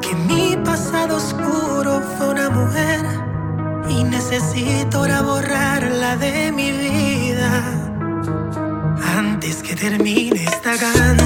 que mi pasado oscuro fue una mujer y necesito ahora borrarla de mi vida antes que termine esta canción.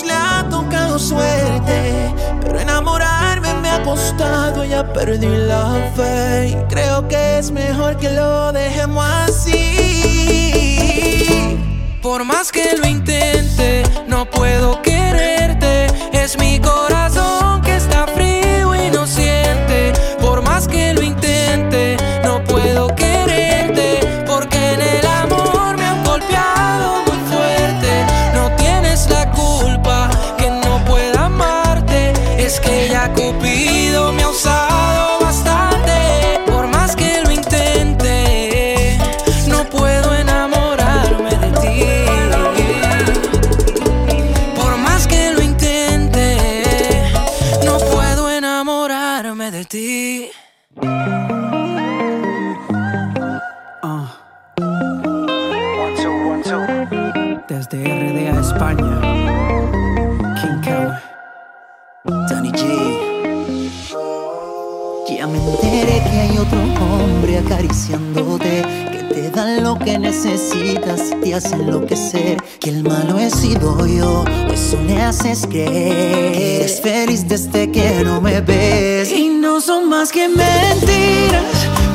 le ha tocado suerte, pero enamorarme me ha costado, ya perdí la fe. Y creo que es mejor que lo dejemos así. Por más que lo intente, no puedo quererte, es mi corazón. Que el malo he sido yo, pues eso me haces creer. Que eres feliz desde que no me ves. Y no son más que mentiras.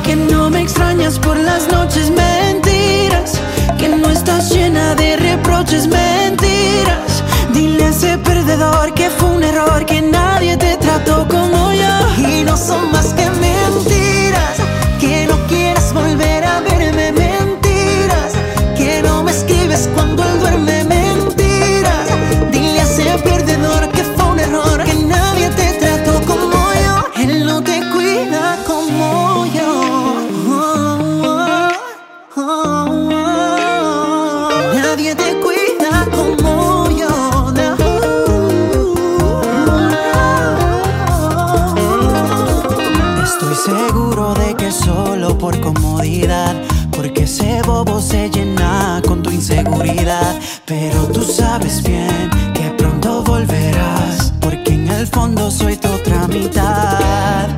Que no me extrañas por las noches, mentiras. Que no estás llena de reproches, mentiras. Dile a ese perdedor que fue un error, que nadie te trató como yo. Y no son más solo por comodidad. Porque ese bobo se llena con tu inseguridad. Pero tú sabes bien que pronto volverás. Porque en el fondo soy tu otra mitad.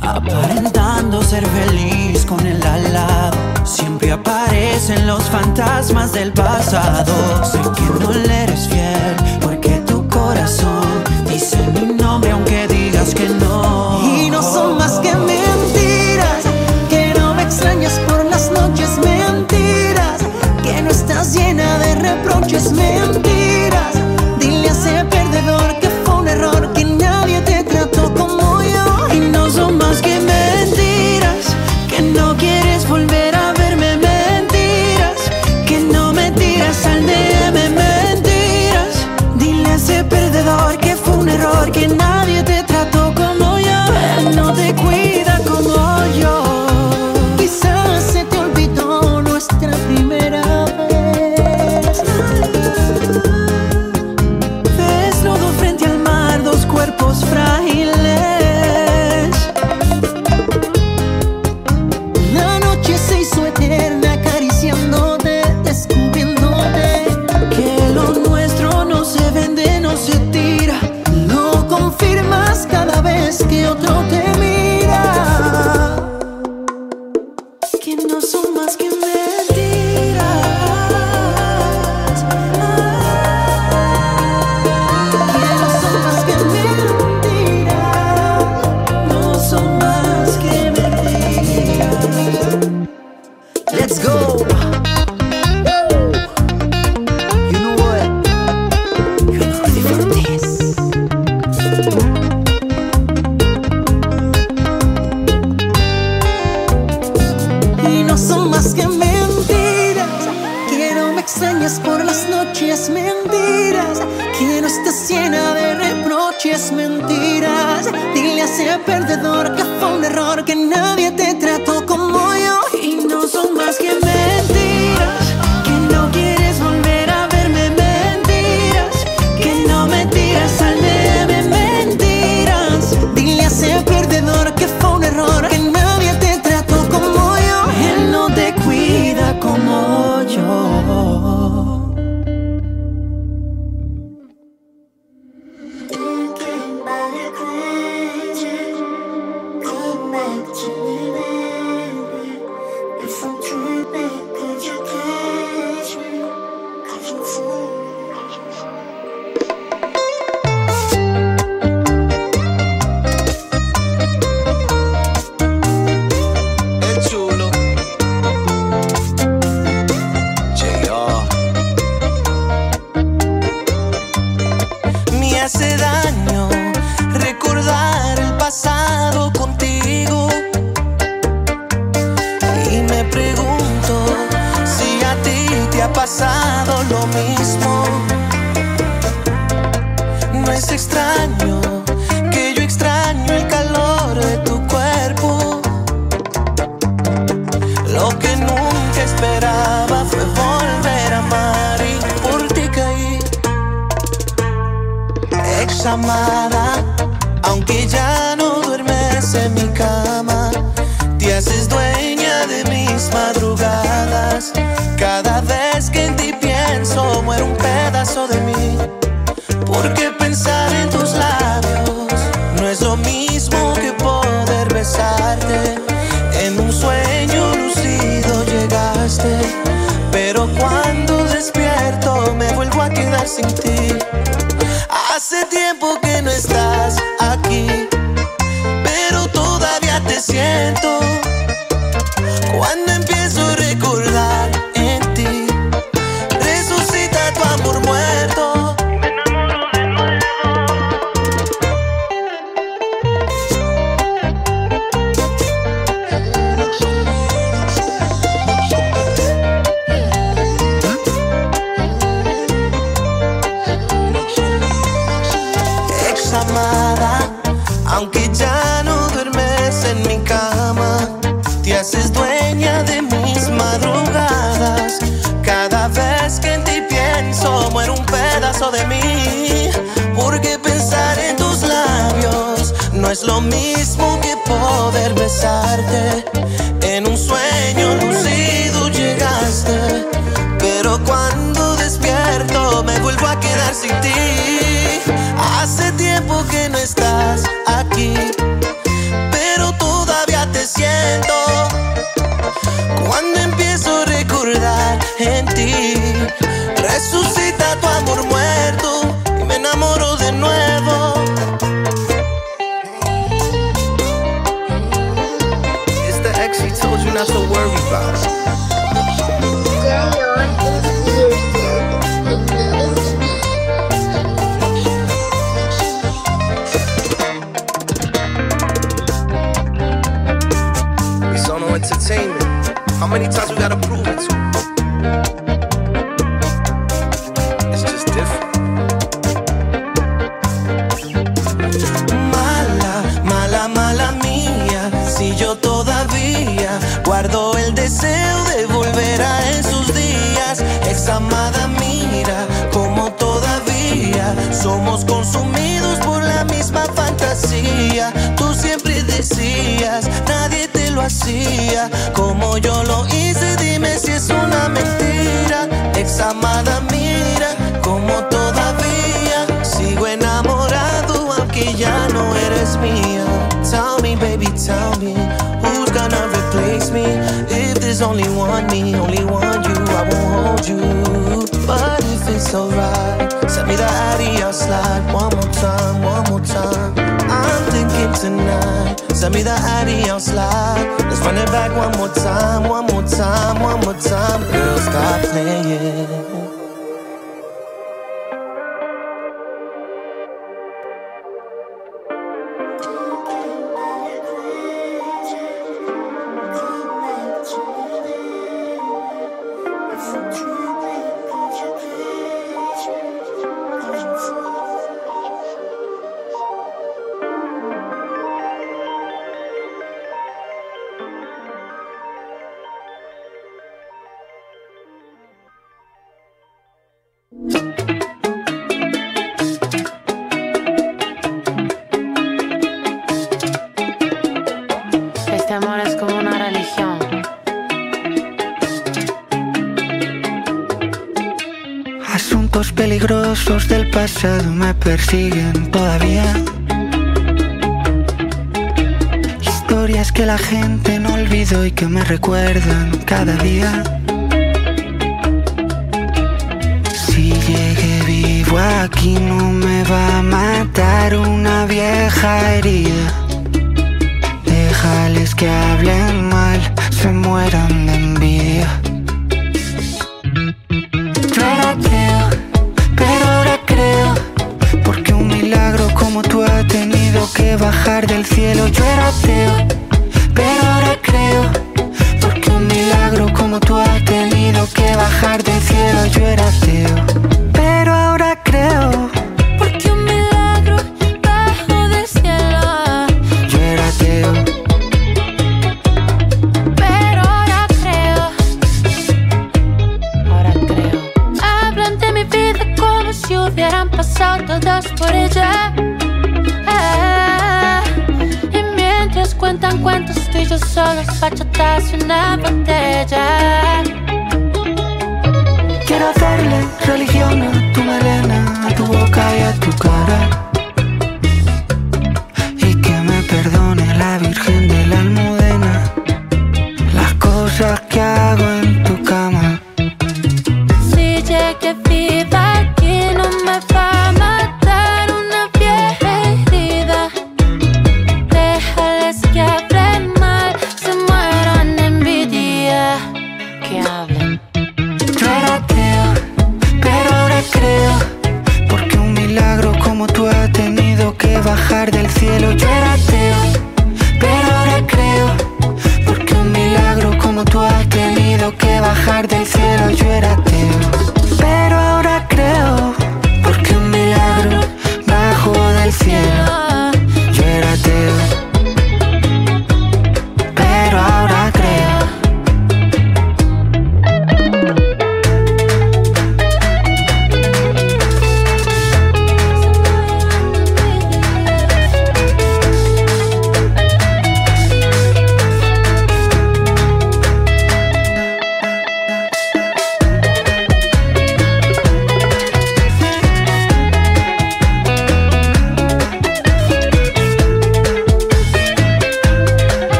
Aparentando ser feliz con el alado. Siempre aparecen los fantasmas del pasado. Sé que no le eres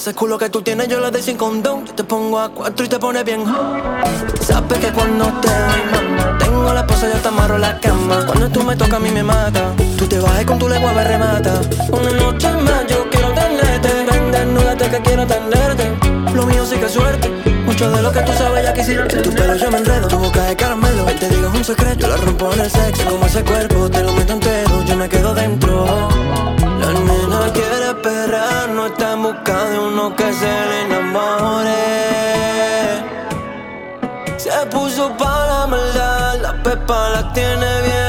Ese culo que tú tienes yo lo doy sin condón. Yo te pongo a cuatro y te pone bien Sabes que cuando te doy tengo la esposa ya te amarro la cama. Cuando tú me tocas a mí me mata. Tú te bajes con tu lengua me remata. Una noche más yo quiero tenerte. Ven, desnúdate que quiero tenerte. Lo mío sí que es suerte. Mucho de lo que tú sabes ya quisiste. Tu pelo yo me enredo. Tu boca de caramelo. Él te digo un secreto. Yo la rompo en el sexo. Como ese cuerpo te lo meto en busca de uno que se le enamore. Se puso para la maldad, la pepa la tiene bien.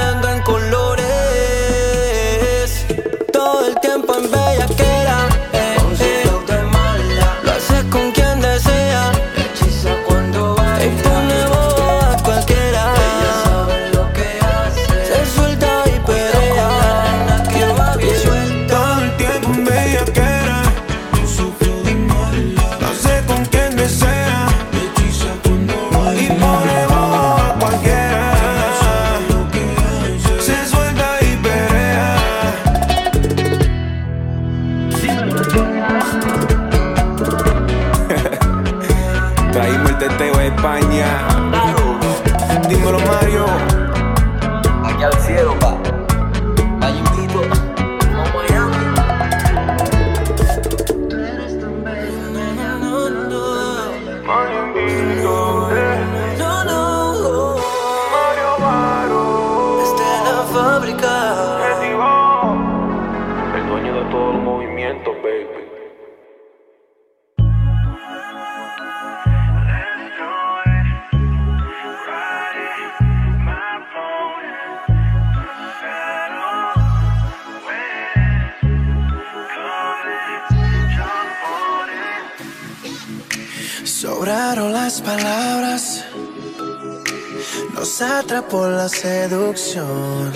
seducción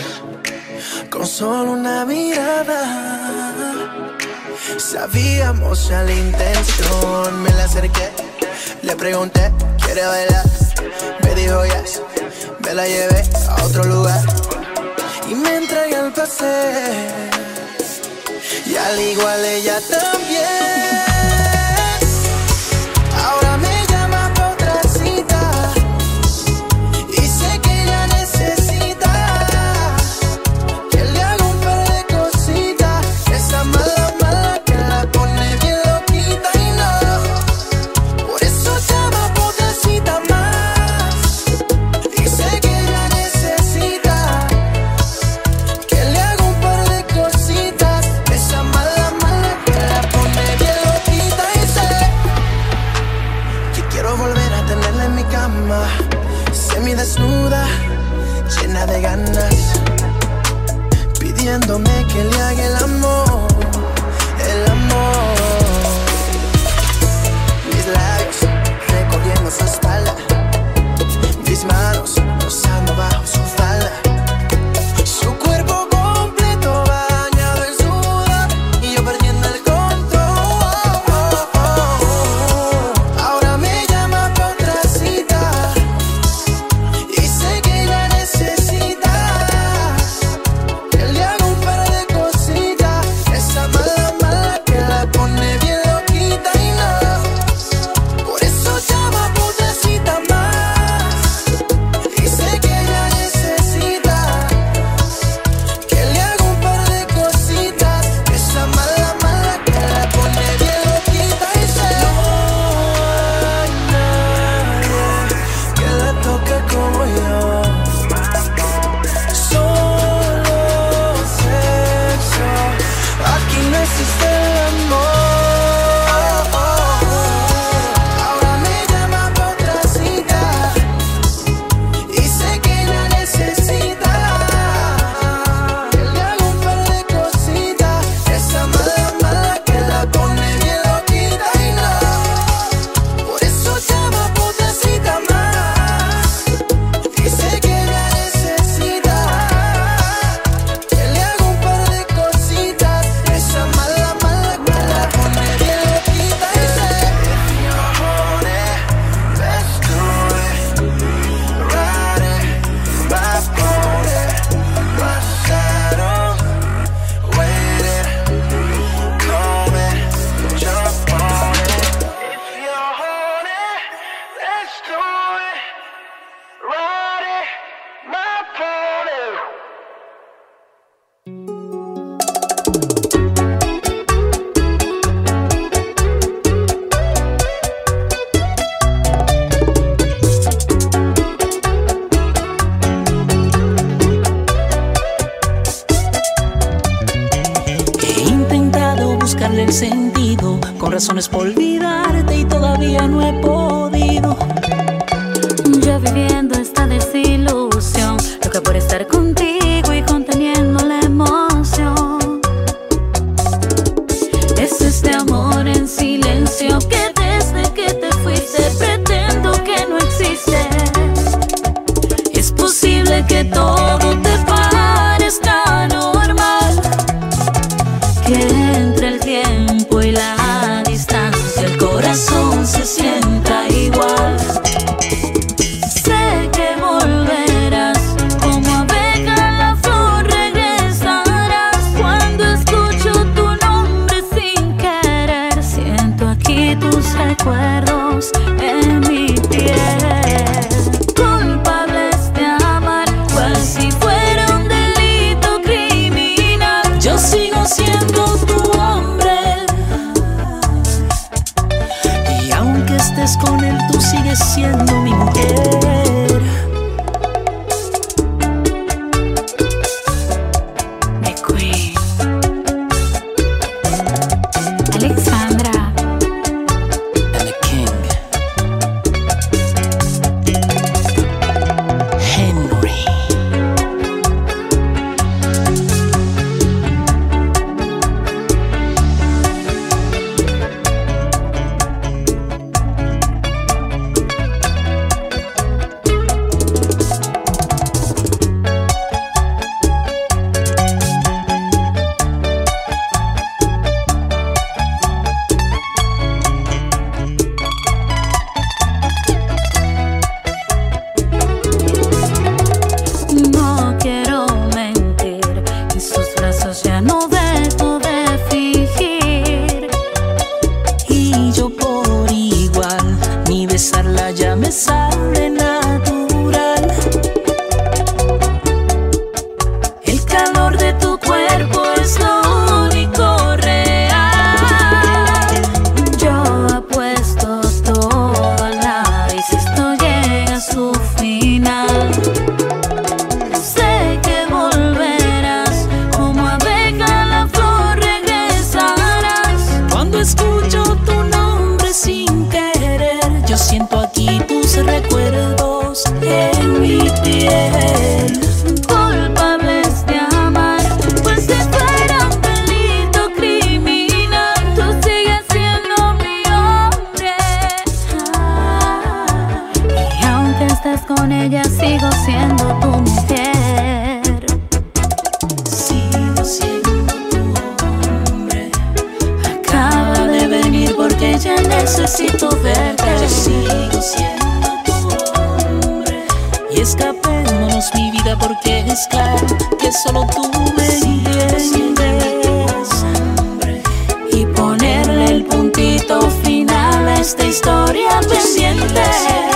con solo una mirada. Sabíamos ya la intención, me la acerqué, le pregunté, ¿quiere bailar? Me dijo yes, me la llevé a otro lugar y me entregué al placer. Y al igual ella también. porque es claro que solo tú me entiendes. Y ponerle el puntito final a esta historia pendiente.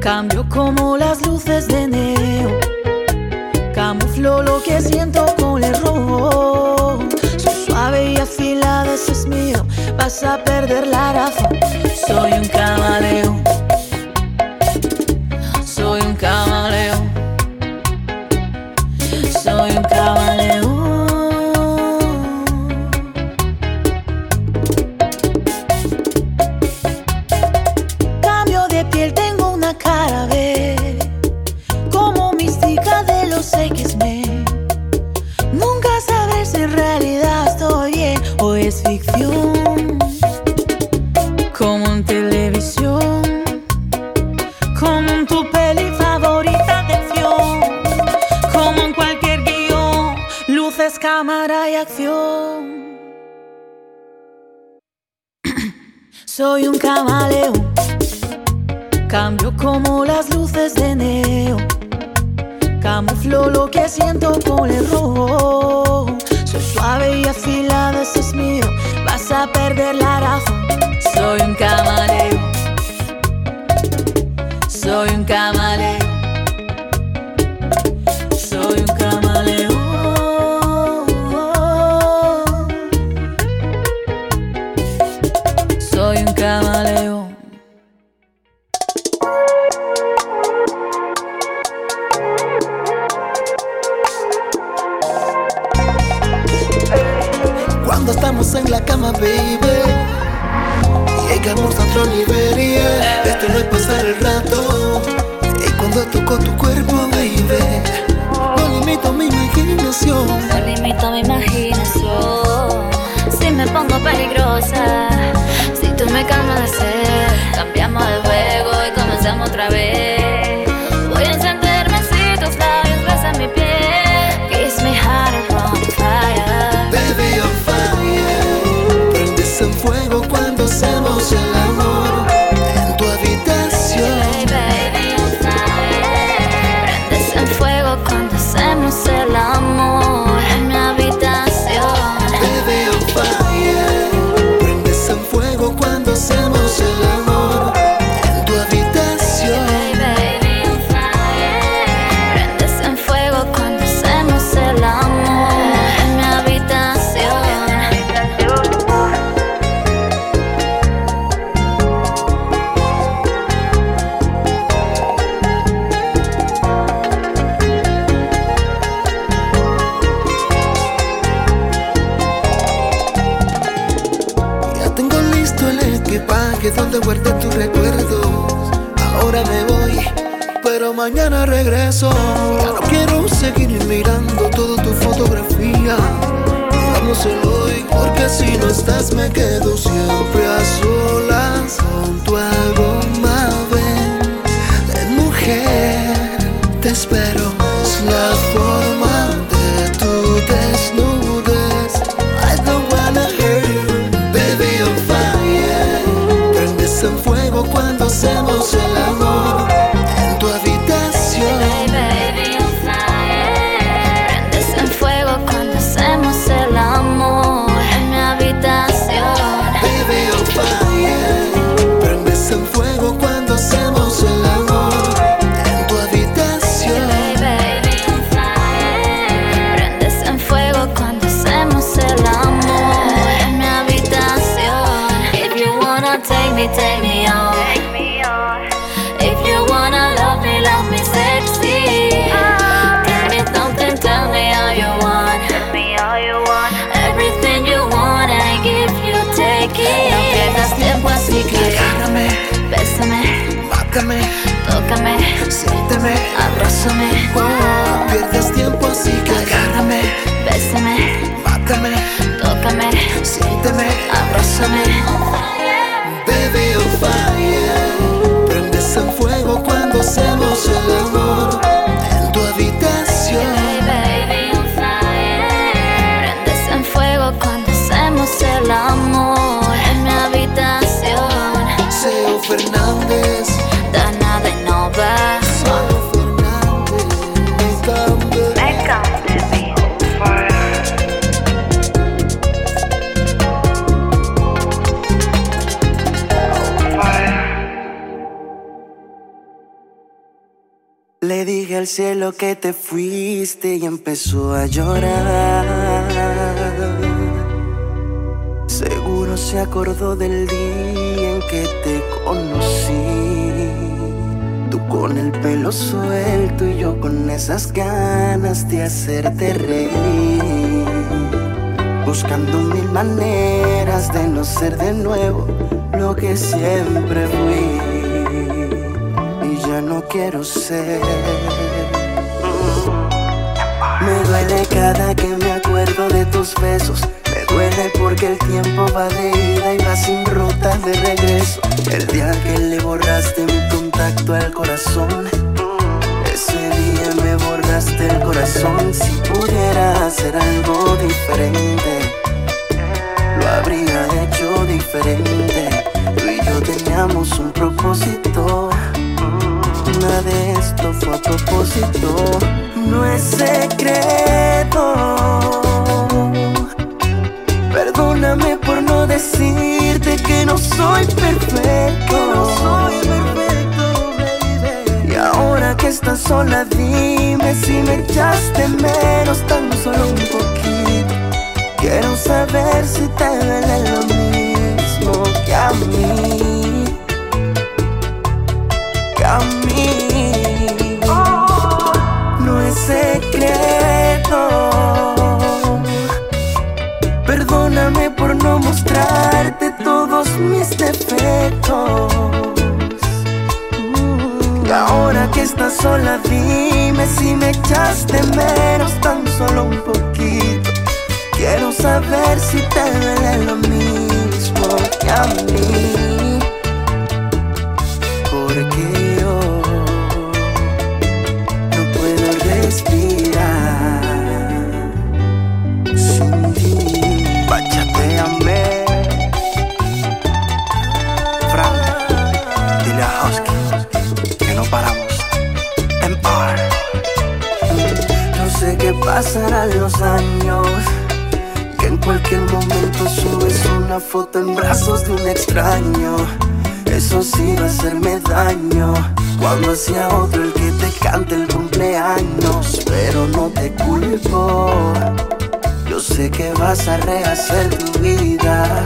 Cambio como las luces de neo. Camuflo lo que siento con el rojo. Soy suave y afilada, eso es mío. Vas a perder la razón. Soy un camaleón. Esas ganas de hacerte reír. Buscando mil maneras de no ser de nuevo lo que siempre fui y ya no quiero ser. Me duele cada que me acuerdo de tus besos. Me duele porque el tiempo va de ida y va sin ruta de regreso. El día que le borraste mi contacto al corazón. Corazón. Si pudiera hacer algo diferente, lo habría hecho menos tan solo un poquito. Quiero saber si te duele lo mismo que a mí. Que a mí. No es secreto. Perdóname por no mostrarte todos mis defectos. Ahora que estás sola, dime si me echaste menos, tan solo un poquito. Quiero saber si te duele lo mismo que a mí. Los años. Que en cualquier momento subes una foto en brazos de un extraño. Eso sí va a hacerme daño. Cuando sea otro el que te cante el cumpleaños. Pero no te culpo. Yo sé que vas a rehacer tu vida.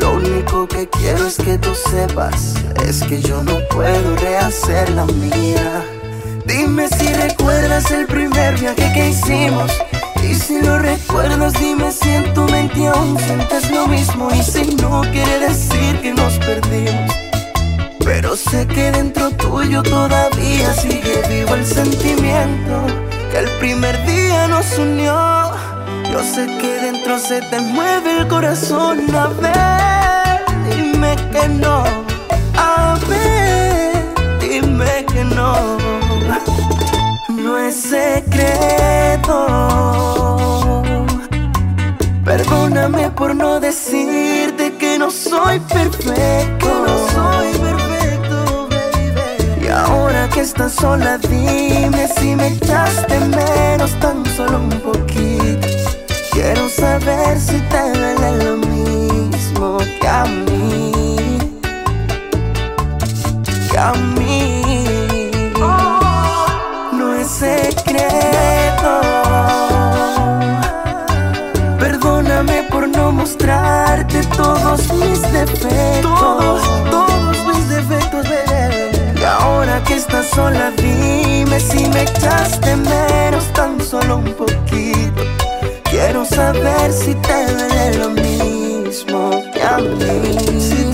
Lo único que quiero es que tú sepas es que yo no puedo rehacer la mía. Recuerdas el primer viaje que hicimos. Y si lo recuerdas, dime si en tu mente aún sientes lo mismo. Y si no, quiere decir que nos perdimos. Pero sé que dentro tuyo todavía sigue vivo el sentimiento que el primer día nos unió. Yo sé que dentro se te mueve el corazón. A ver, dime que no. Secreto. Perdóname por no decirte que no soy perfecto. no soy perfecto, baby. Y ahora que estás sola, dime si me echaste menos, tan solo un poquito. Quiero saber si te duele lo mismo que a mí. Que a mí. Todos mis defectos. Todos, todos mis defectos, bebé. Y ahora que estás sola, dime si me echaste menos, tan solo un poquito. Quiero saber si te duele lo mismo que a mí.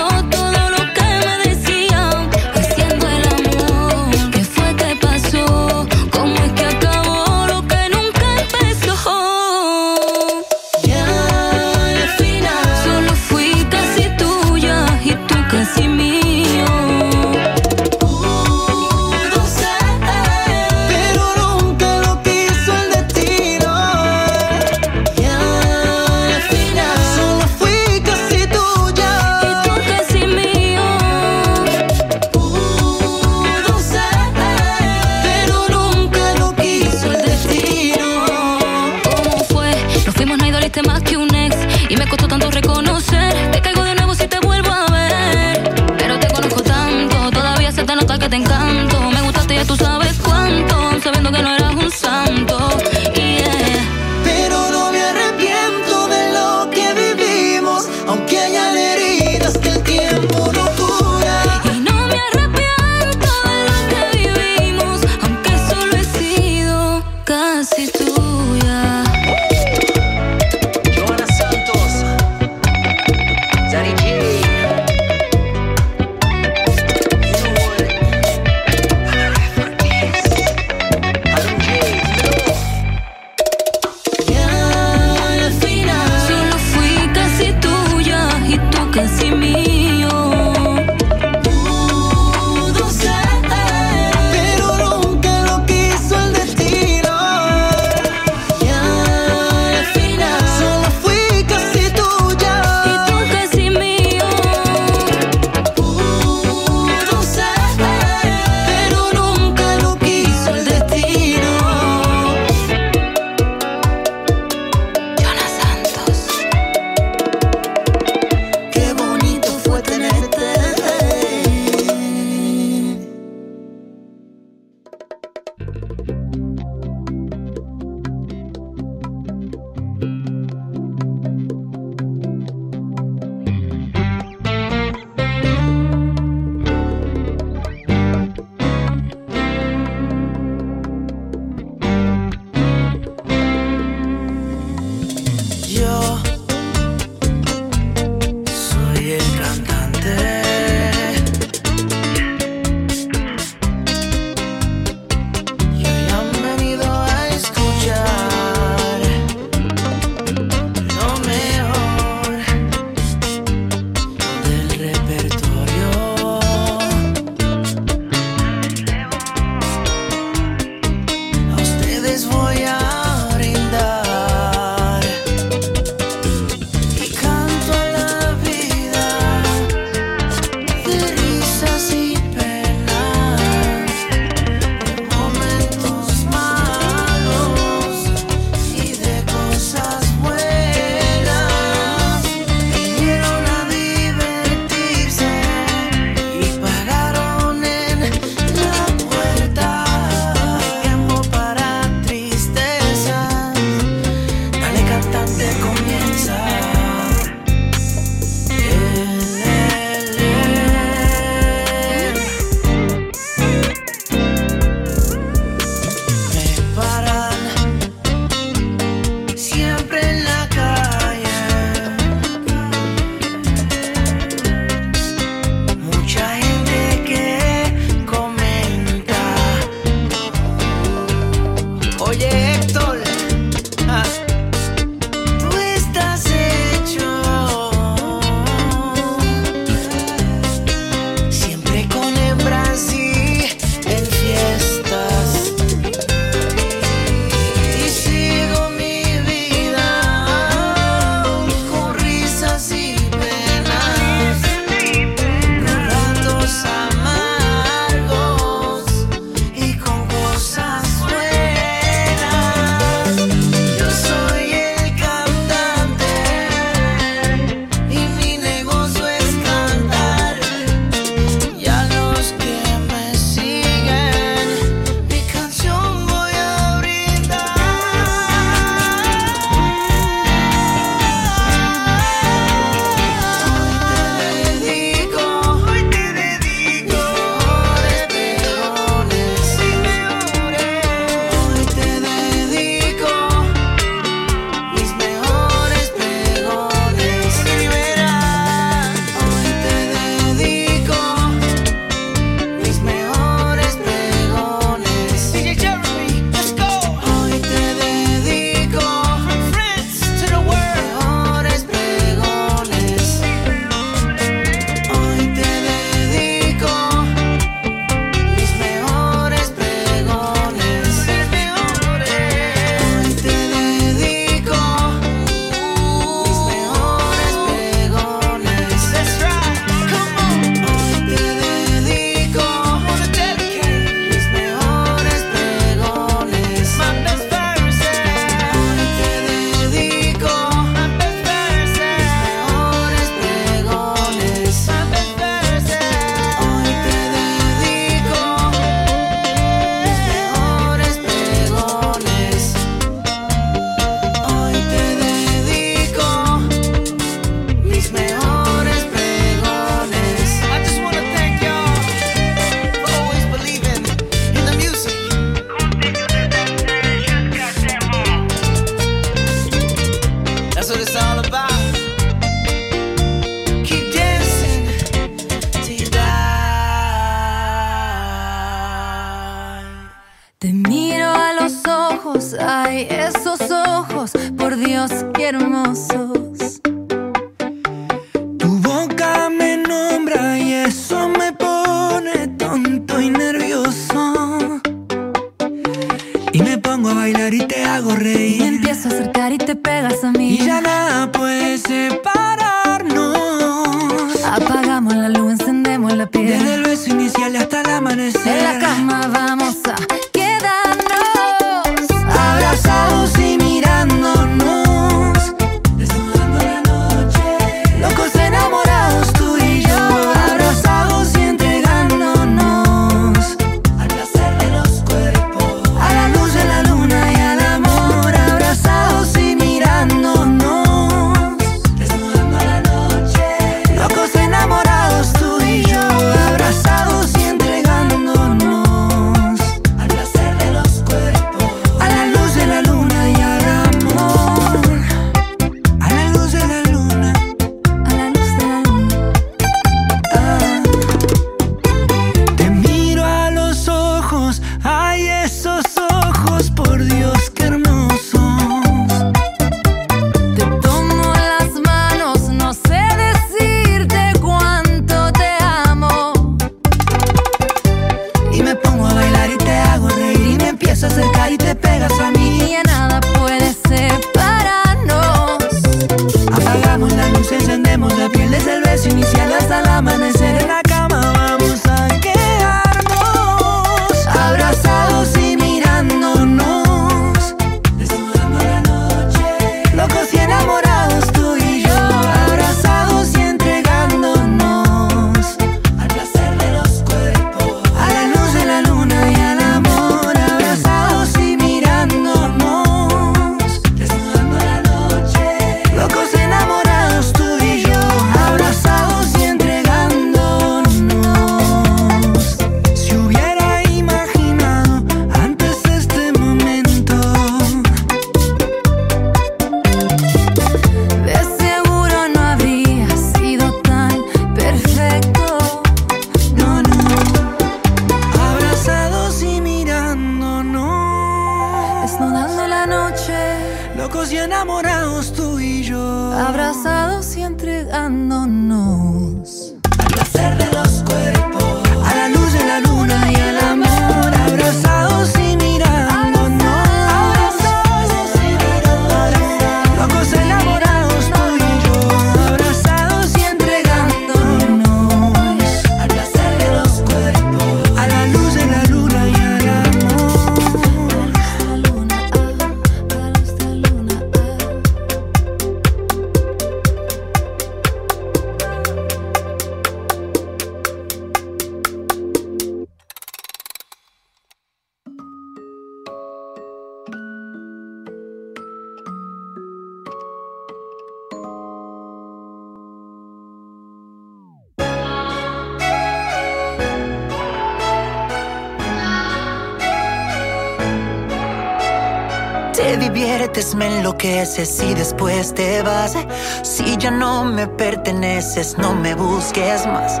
veces me enloqueces y después te vas. Si ya no me perteneces, no me busques más.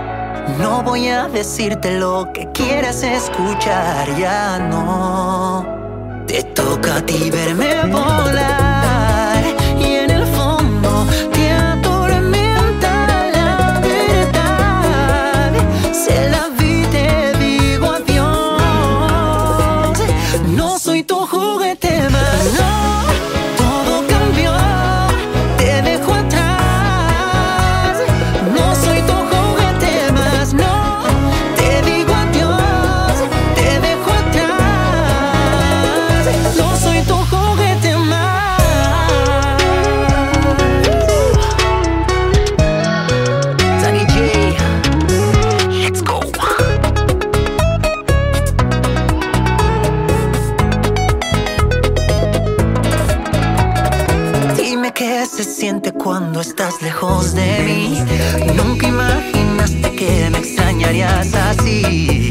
No voy a decirte lo que quieras escuchar, ya no. Te toca a ti verme volar. estás lejos de mí. Nunca imaginaste que me extrañarías así.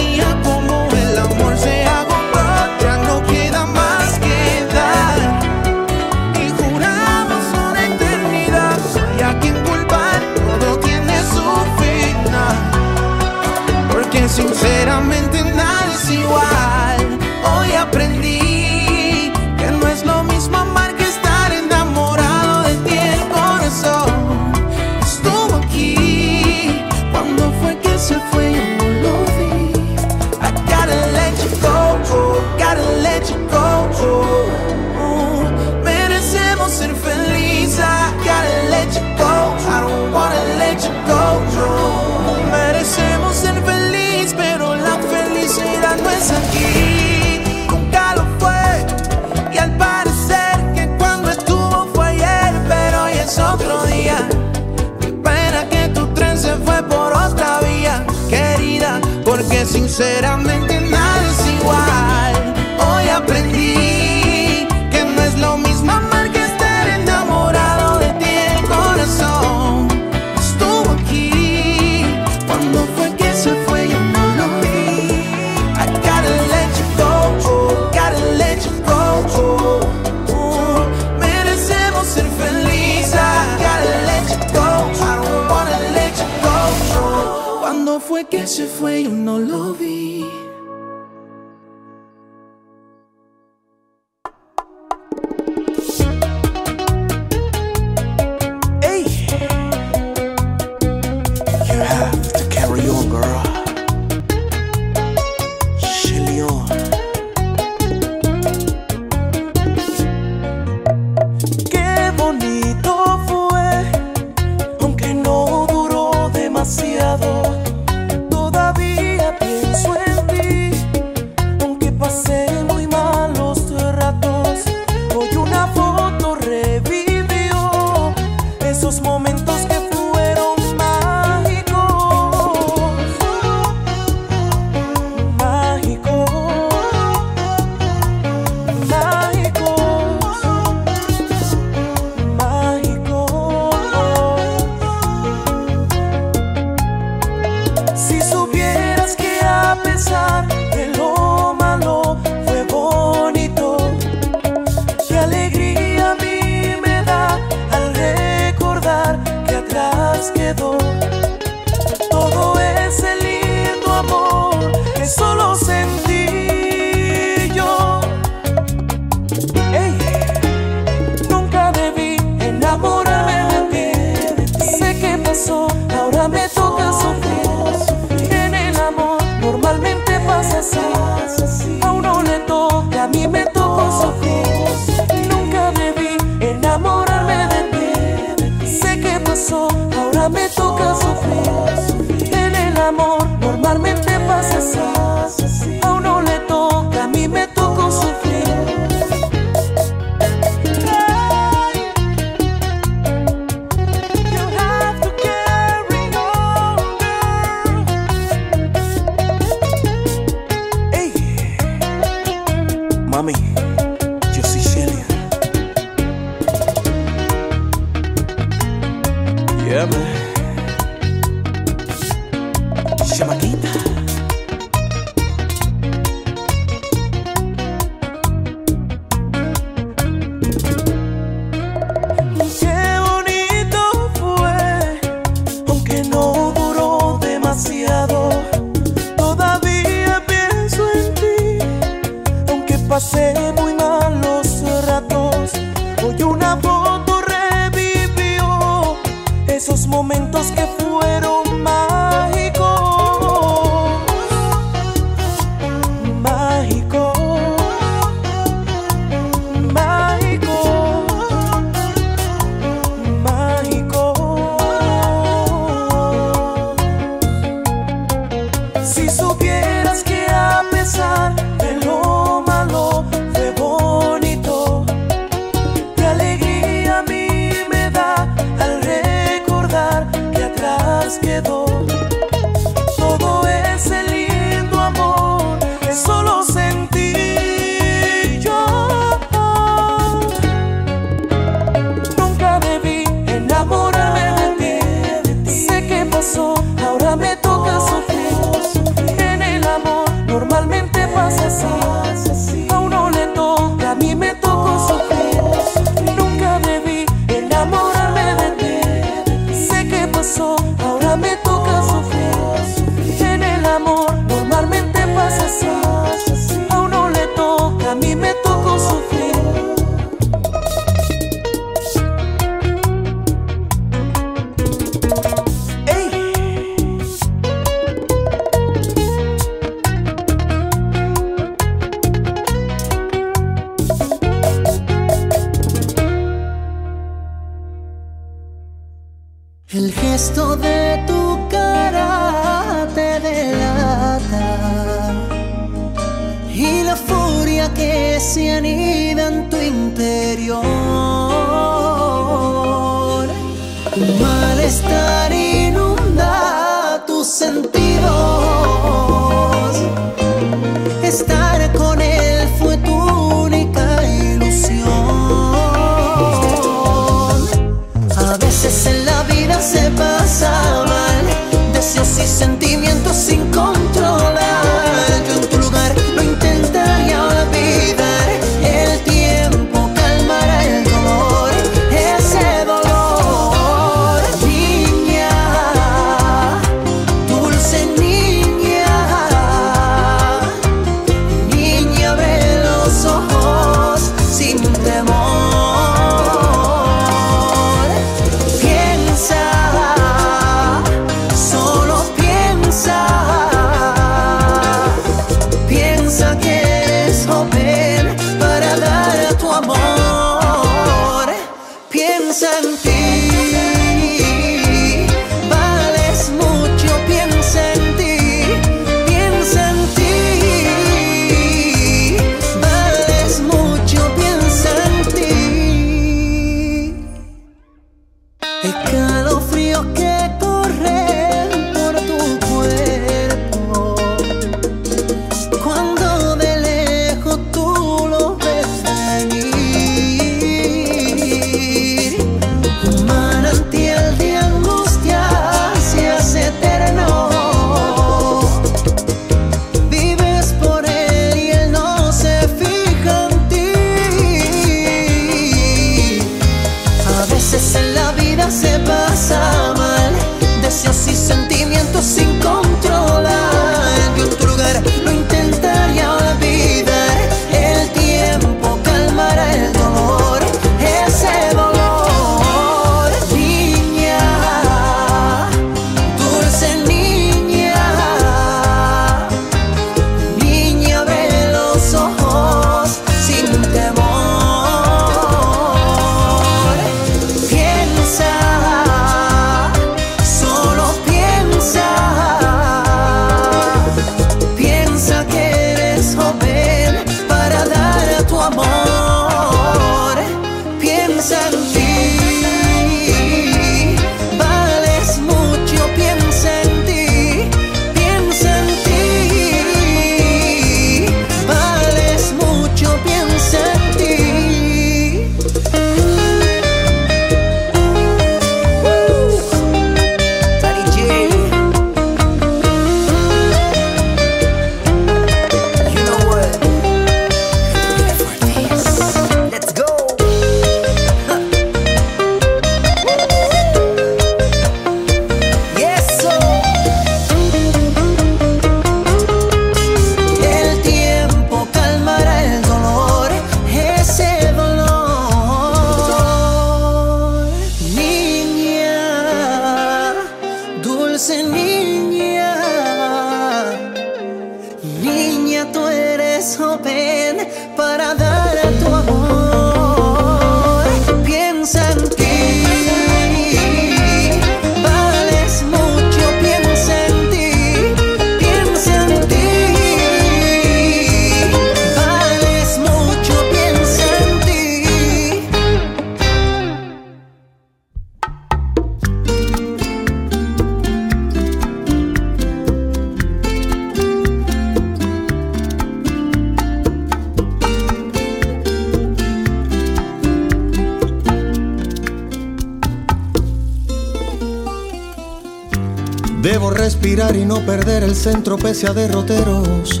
A derroteros.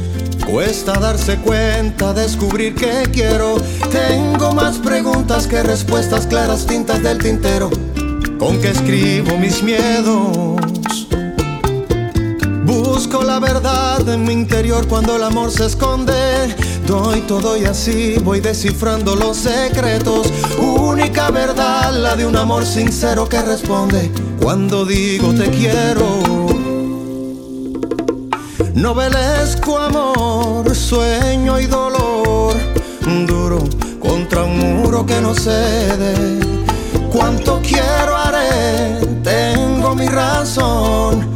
Cuesta darse cuenta, descubrir que quiero. Tengo más preguntas que respuestas claras, tintas del tintero. Con que escribo mis miedos. Busco la verdad en mi interior cuando el amor se esconde. Doy todo y así voy descifrando los secretos. Única verdad, la de un amor sincero que responde cuando digo te quiero. Novelesco amor, sueño y dolor, duro contra un muro que no cede. Cuánto quiero haré, tengo mi razón,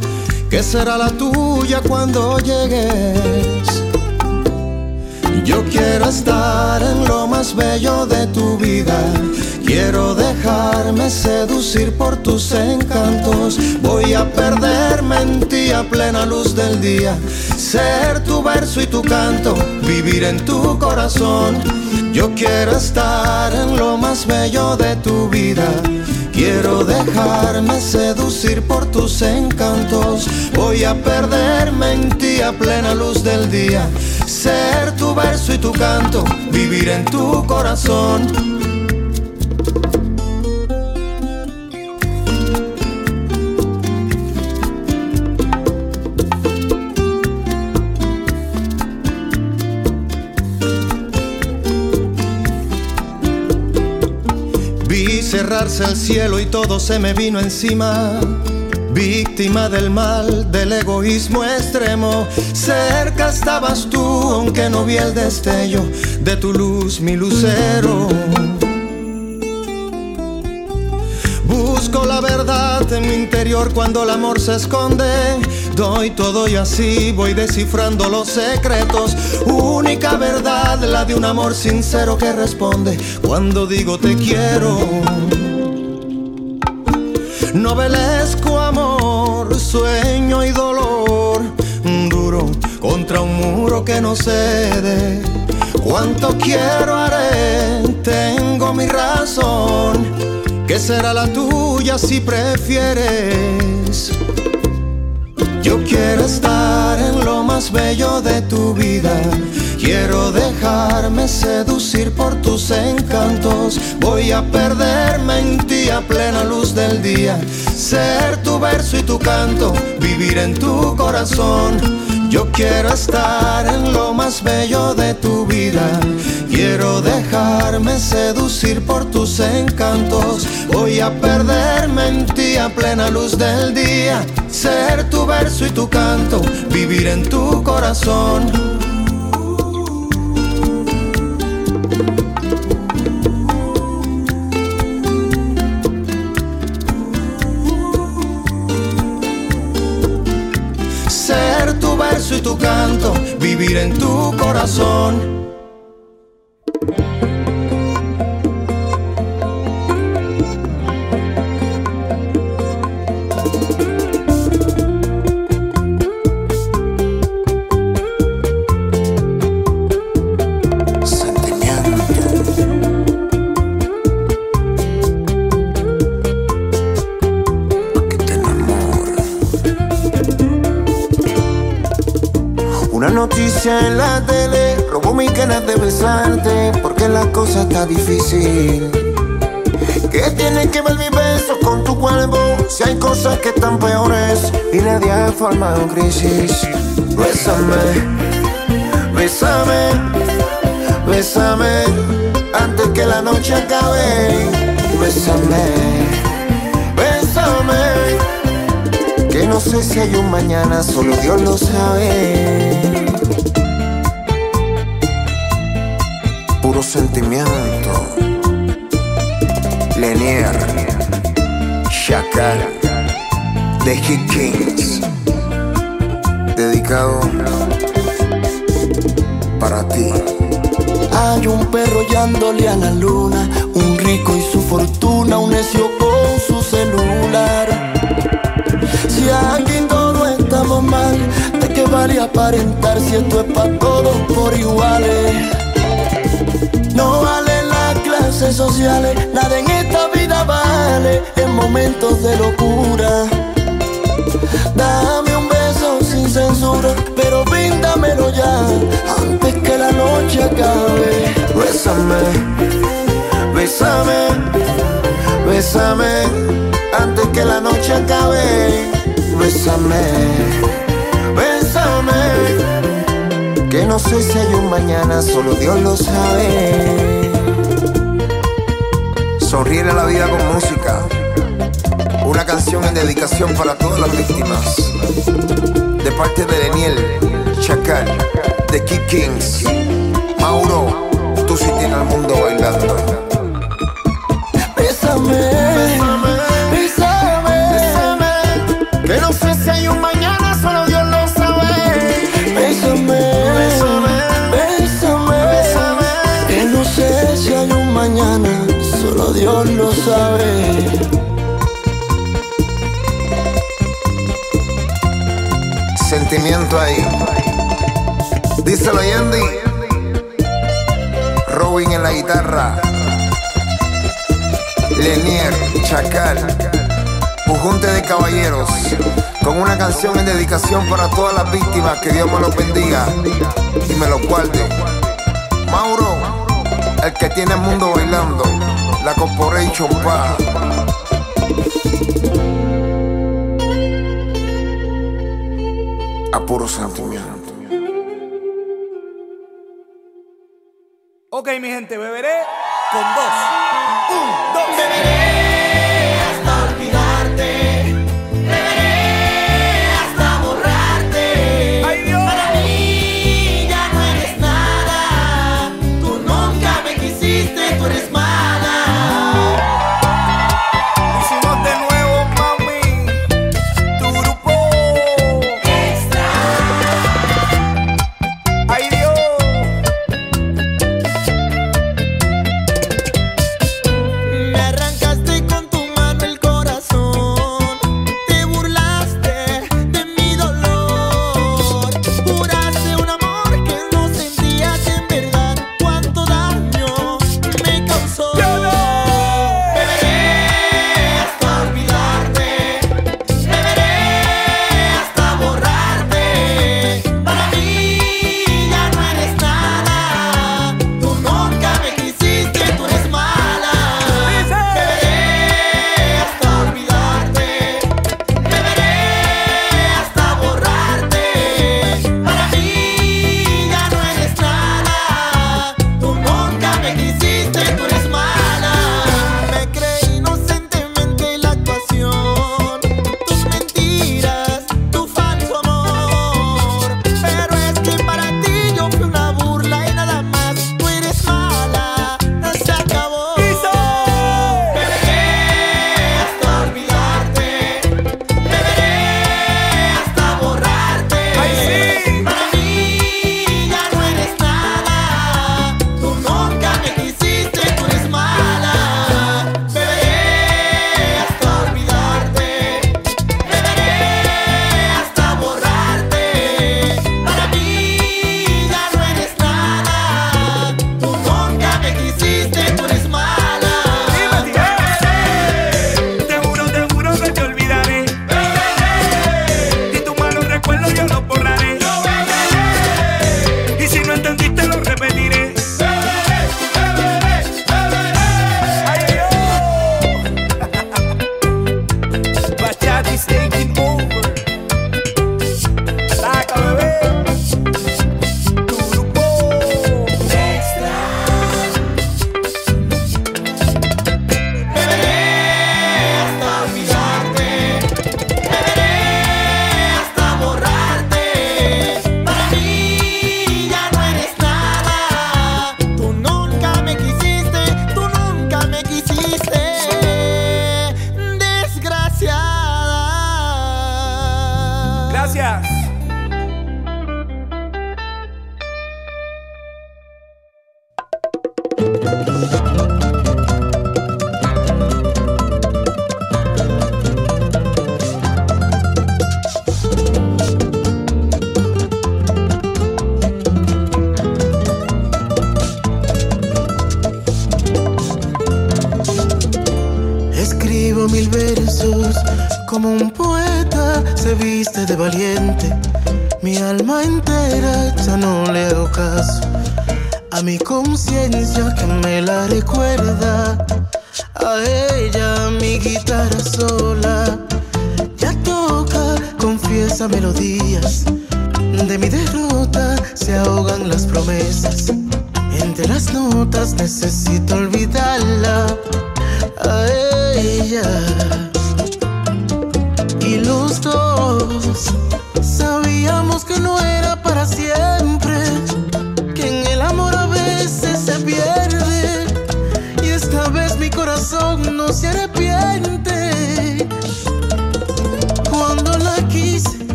que será la tuya cuando llegues. Yo quiero estar en lo más bello de tu vida. Quiero dejarme seducir por tus encantos. Voy a perderme en ti a plena luz del día. Ser tu verso y tu canto, vivir en tu corazón. Yo quiero estar en lo más bello de tu vida. Quiero dejarme seducir por tus encantos. Voy a perderme en ti a plena luz del día. Ser tu verso y tu canto, vivir en tu corazón. El cielo y todo se me vino encima. Víctima del mal, del egoísmo extremo. Cerca estabas tú, aunque no vi el destello de tu luz, mi lucero. Busco la verdad en mi interior cuando el amor se esconde. Doy todo y así voy descifrando los secretos. Única verdad, la de un amor sincero que responde cuando digo te quiero. Novelesco amor, sueño y dolor, duro contra un muro que no cede. Cuánto quiero haré, tengo mi razón, que será la tuya si prefieres. Yo quiero estar en lo más bello de tu vida. Quiero dejarme seducir por tus encantos. Voy a perderme en ti a plena luz del día. Ser tu verso y tu canto, vivir en tu corazón. Yo quiero estar en lo más bello de tu vida. Quiero dejarme seducir por tus encantos. Voy a perderme en ti a plena luz del día. Ser tu verso y tu canto, vivir en tu corazón. Tu canto, vivir en tu corazón. Difícil. ¿Qué tiene que ver mi beso con tu cuerpo? Si hay cosas que están peores y nadie ha formado crisis. Bésame, bésame, bésame antes que la noche acabe. Bésame, bésame. Que no sé si hay un mañana, solo Dios lo sabe. Puro sentimiento. Lenier, Shakar, The Hit Kings. Dedicado para ti. Hay un perro hallándole a la luna, un rico y su fortuna, un necio con su celular. Si aquí todos estamos mal, ¿de qué vale aparentar si esto es para todos por iguales? No vale las clases sociales, nada en esta vida vale en momentos de locura. Dame un beso sin censura, pero brindamelo ya, antes que la noche acabe. Bésame, bésame, bésame, antes que la noche acabe. Bésame, bésame no sé si hay un mañana, solo Dios lo sabe. Sonríe a la vida con música. Una canción en dedicación para todas las víctimas. De parte de Daniel, Chacal, de Kid Kings. Mauro, tú sí tienes al mundo bailando. Bésame. ahí. Díselo, Yendi. Robin en la guitarra. Lenier, Chacal. Un junte de caballeros. Con una canción en dedicación para todas las víctimas. Que Dios me los bendiga y me los guarde. Mauro, el que tiene el mundo bailando. La Corporation Pa. a puro sentimiento. Ok, mi gente, beberé con dos.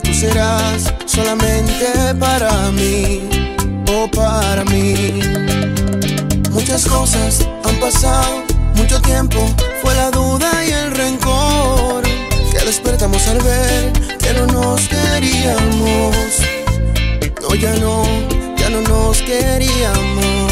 tú serás solamente para mí o para mí. Muchas cosas han pasado, mucho tiempo fue la duda y el rencor que despertamos al ver que no nos queríamos. No, ya no, ya no nos queríamos.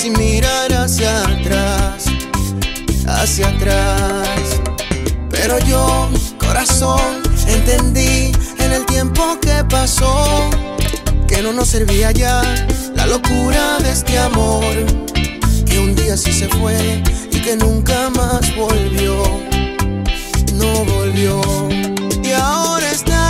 sin mirar hacia atrás, hacia atrás. Pero yo, corazón, entendí en el tiempo que pasó que no nos servía ya la locura de este amor. Que un día sí se fue y que nunca más volvió, no volvió. Y ahora está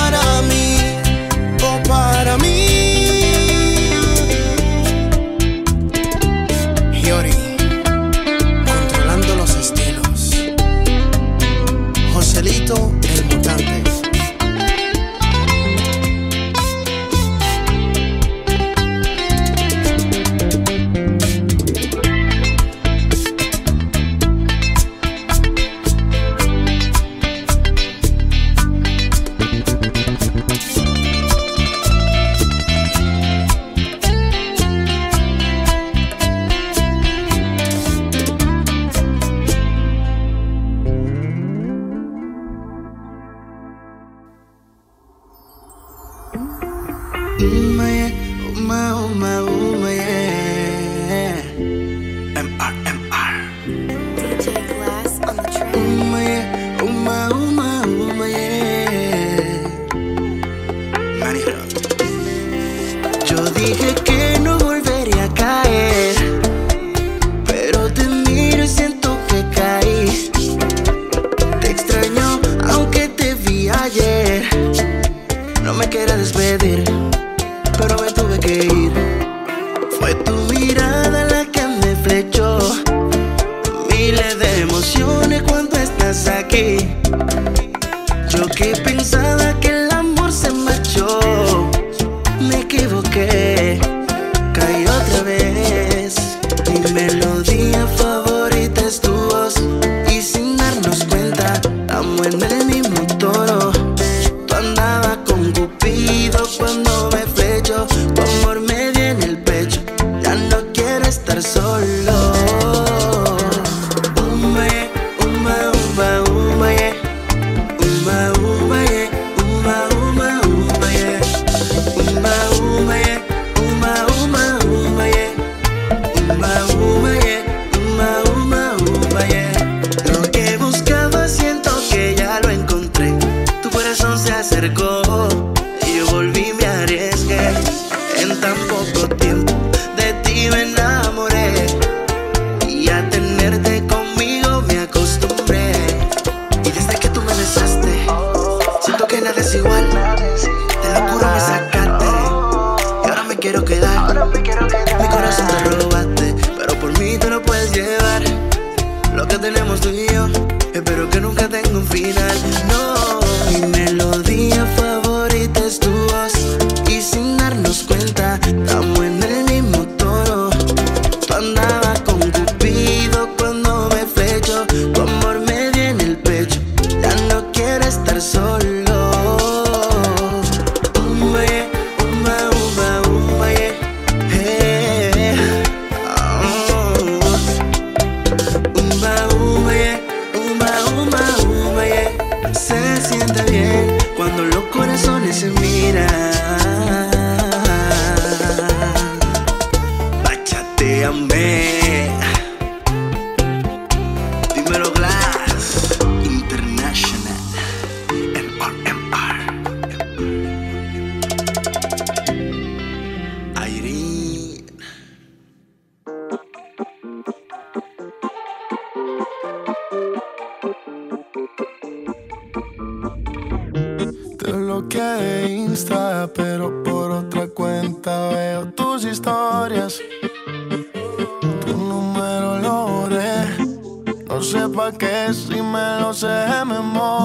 me lo sé de memoria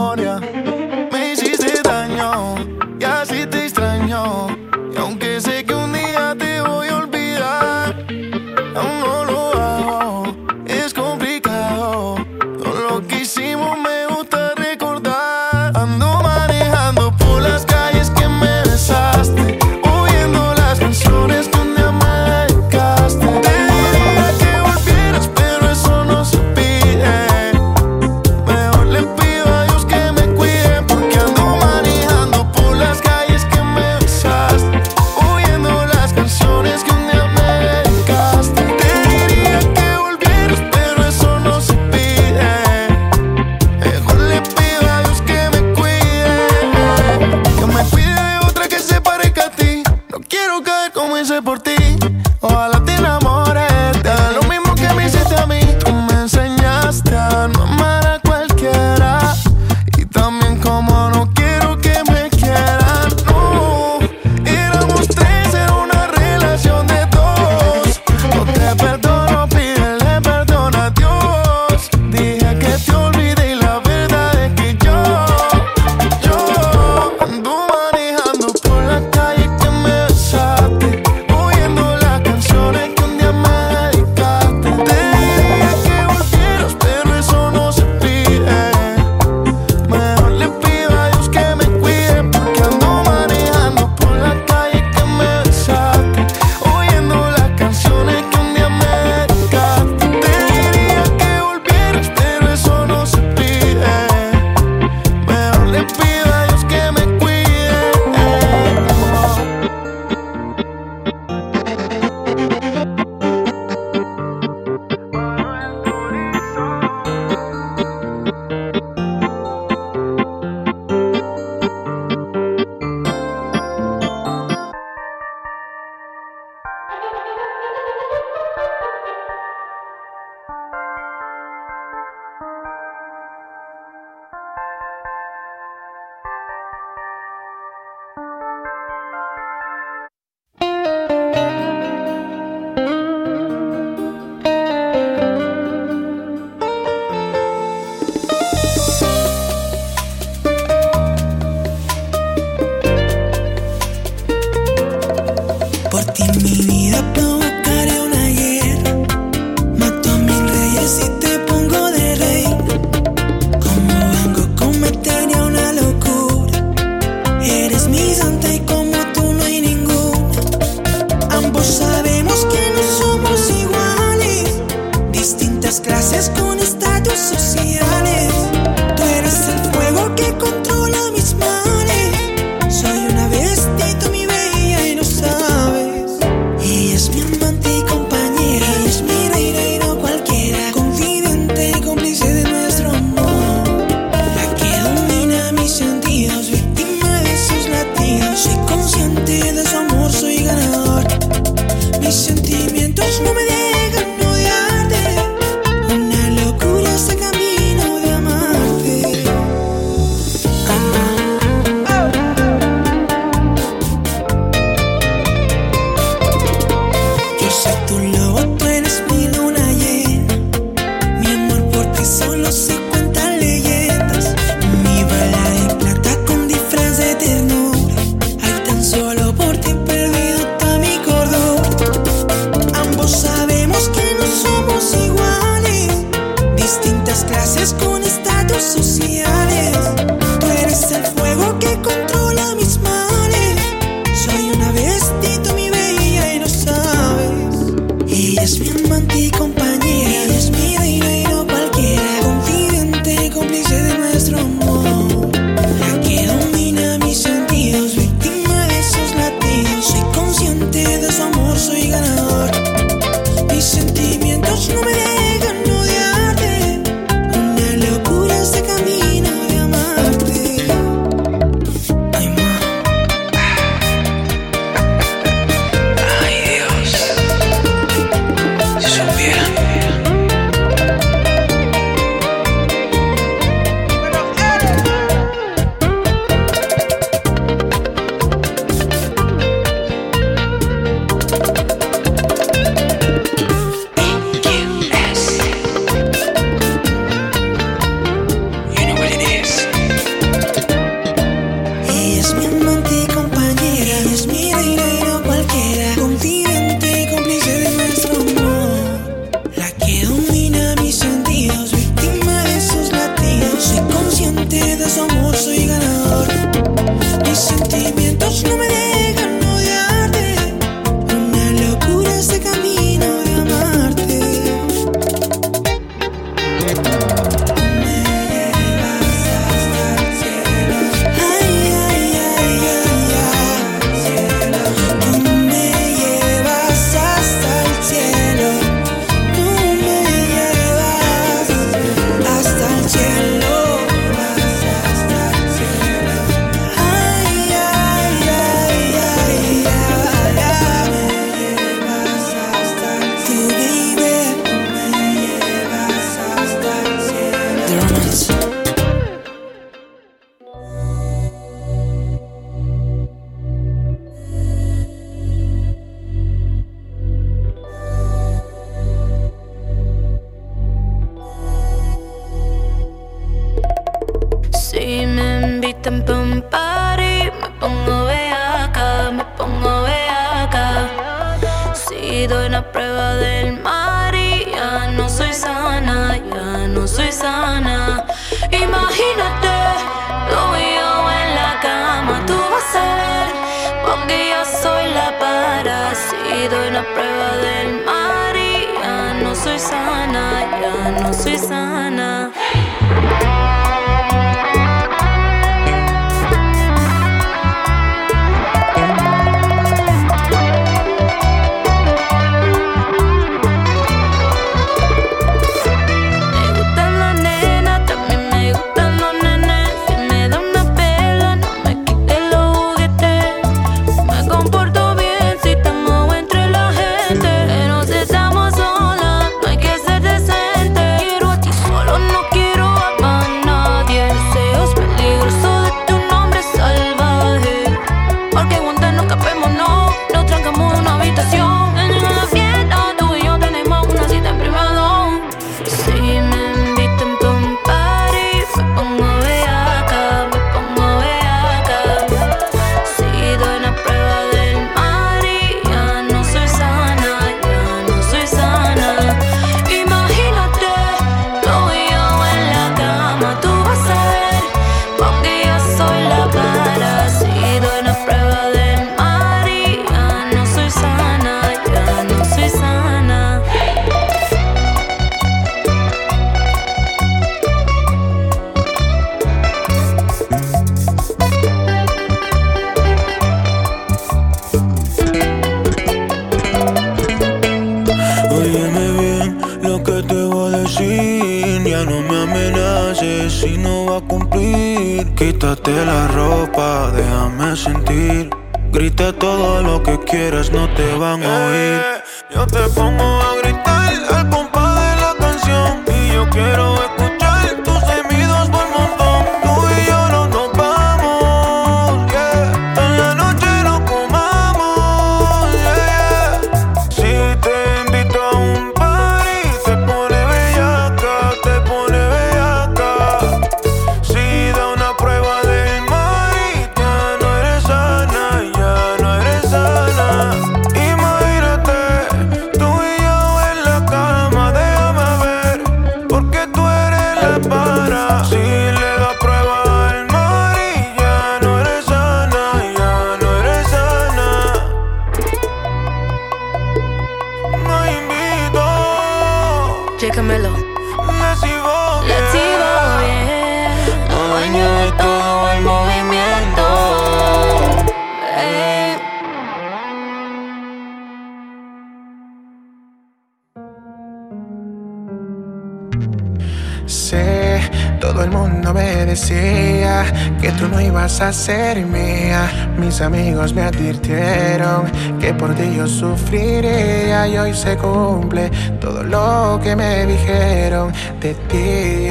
ser mía. Mis amigos me advirtieron que por ti yo sufriría y hoy se cumple todo lo que me dijeron de ti.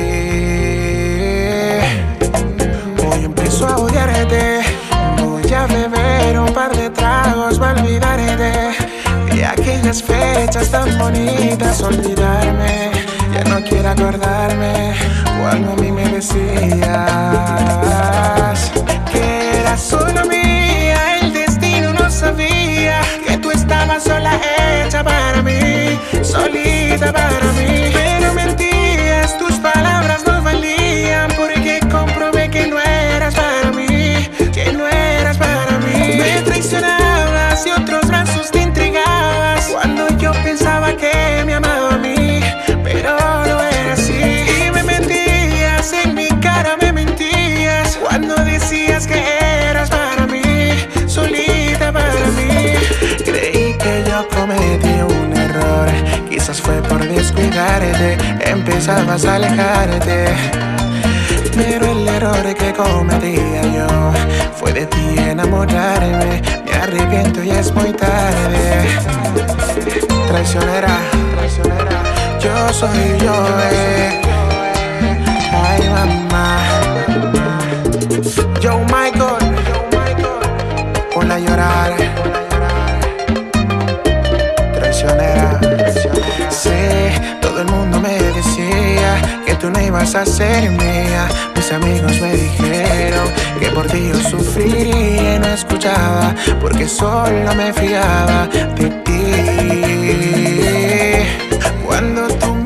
Hoy empiezo a odiarte, voy a beber un par de tragos para olvidarte de aquellas fechas tan bonitas, olvidarme ya no quiero acordarme cuando a mí me decías que era solo mía. El destino no sabía que tú estabas sola hecha para mí, solita para mí. empezabas a alejarte. Pero el error que cometía yo fue de ti enamorarme. Me arrepiento y es muy tarde. Traicionera, traicionera, yo soy yo. Eh. Ay, mamá. no ibas a ser mía. Mis amigos me dijeron que por ti yo sufriría y no escuchaba, porque solo me fiaba de ti. Cuando tú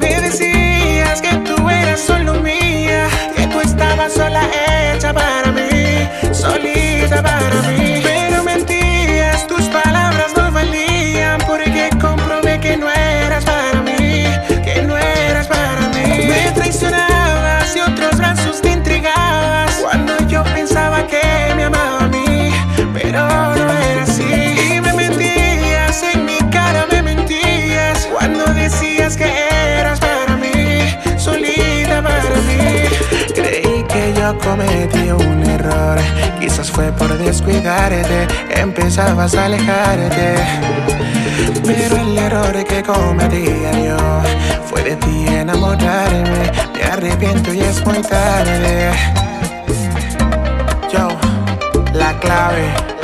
cometí un error. Quizás fue por descuidarte Empezabas a alejarte. Pero el error que cometía yo Fue de ti enamorarme. Me arrepiento y es muy tarde. Yo, la clave.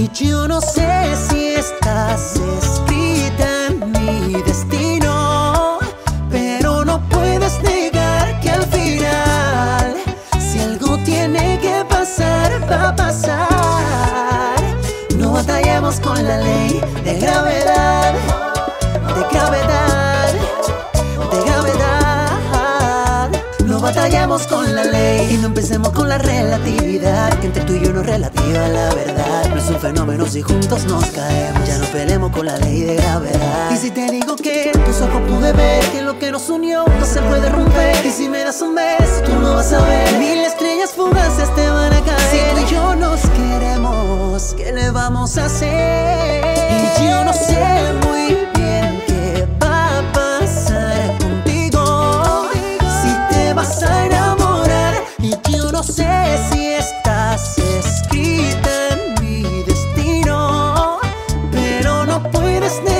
Y yo no sé si estás escrita en mi destino, pero no puedes negar que al final, si algo tiene que pasar, va a pasar. No batallemos con la ley de gravedad, de gravedad. con la ley y no empecemos con la relatividad. Que entre tú y yo no es relativa la verdad. No es un fenómeno si juntos nos caemos. Ya no peleemos con la ley de gravedad. Y si te digo que tus ojos pude ver que lo que nos unió no se puede romper. Y si me das un beso, tú no vas a ver. Mil estrellas fugaces te van a caer. Si tú y yo nos queremos, ¿qué le vamos a hacer? Y yo no sé muy bien. sé si estás escrita en mi destino, pero no puedes negar.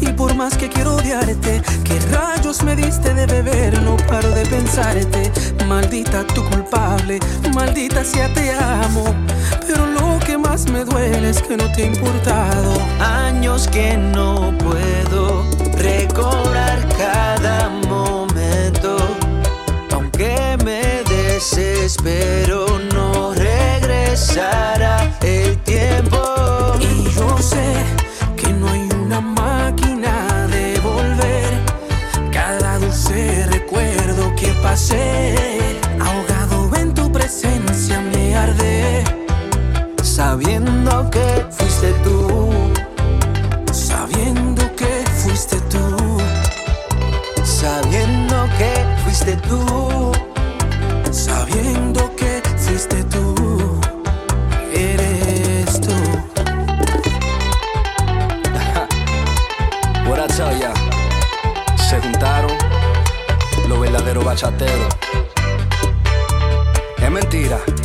y por más que quiero odiarte, ¿qué rayos me diste de beber? No paro de pensarte, maldita tu culpable, maldita sea te amo, pero lo que más me duele es que no te ha importado. Años que no puedo recobrar cada momento, aunque me desespero no regresará. ahogado en tu presencia me arde, sabiendo que bachatero. Es mentira.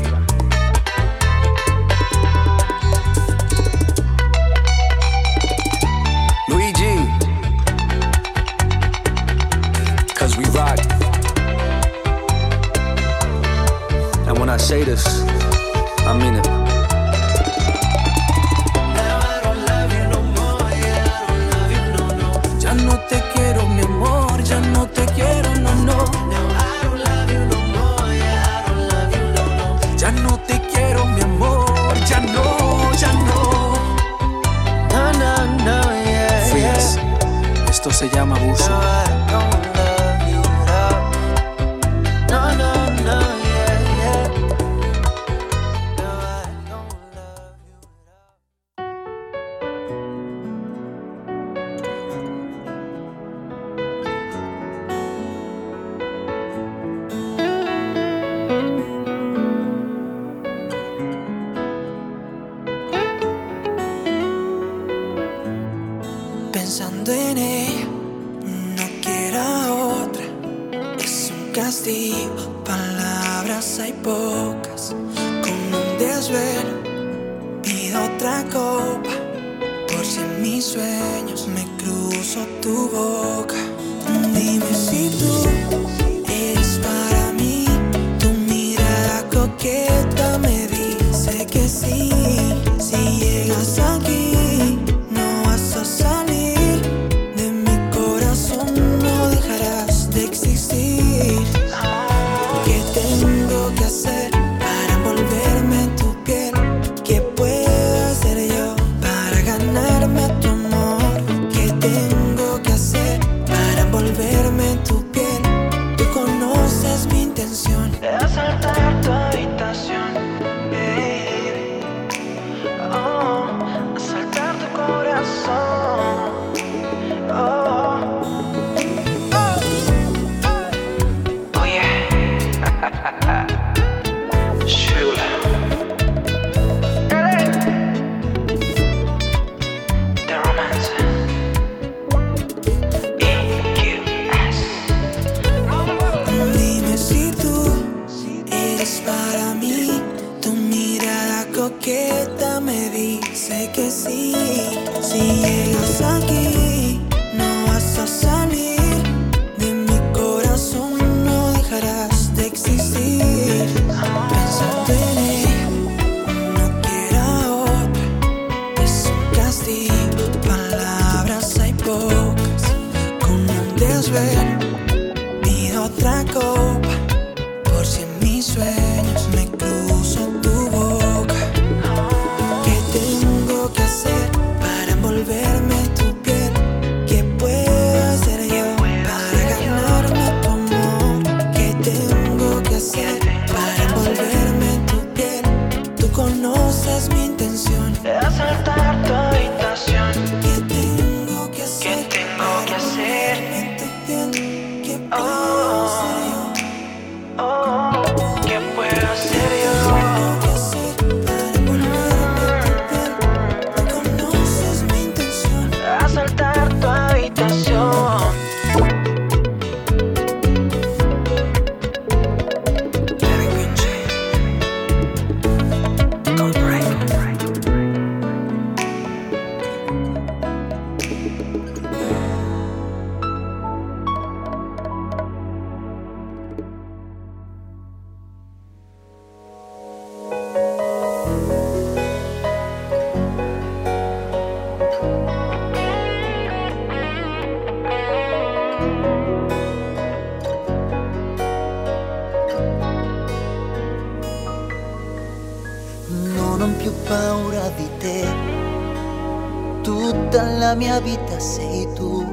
me habitas y tu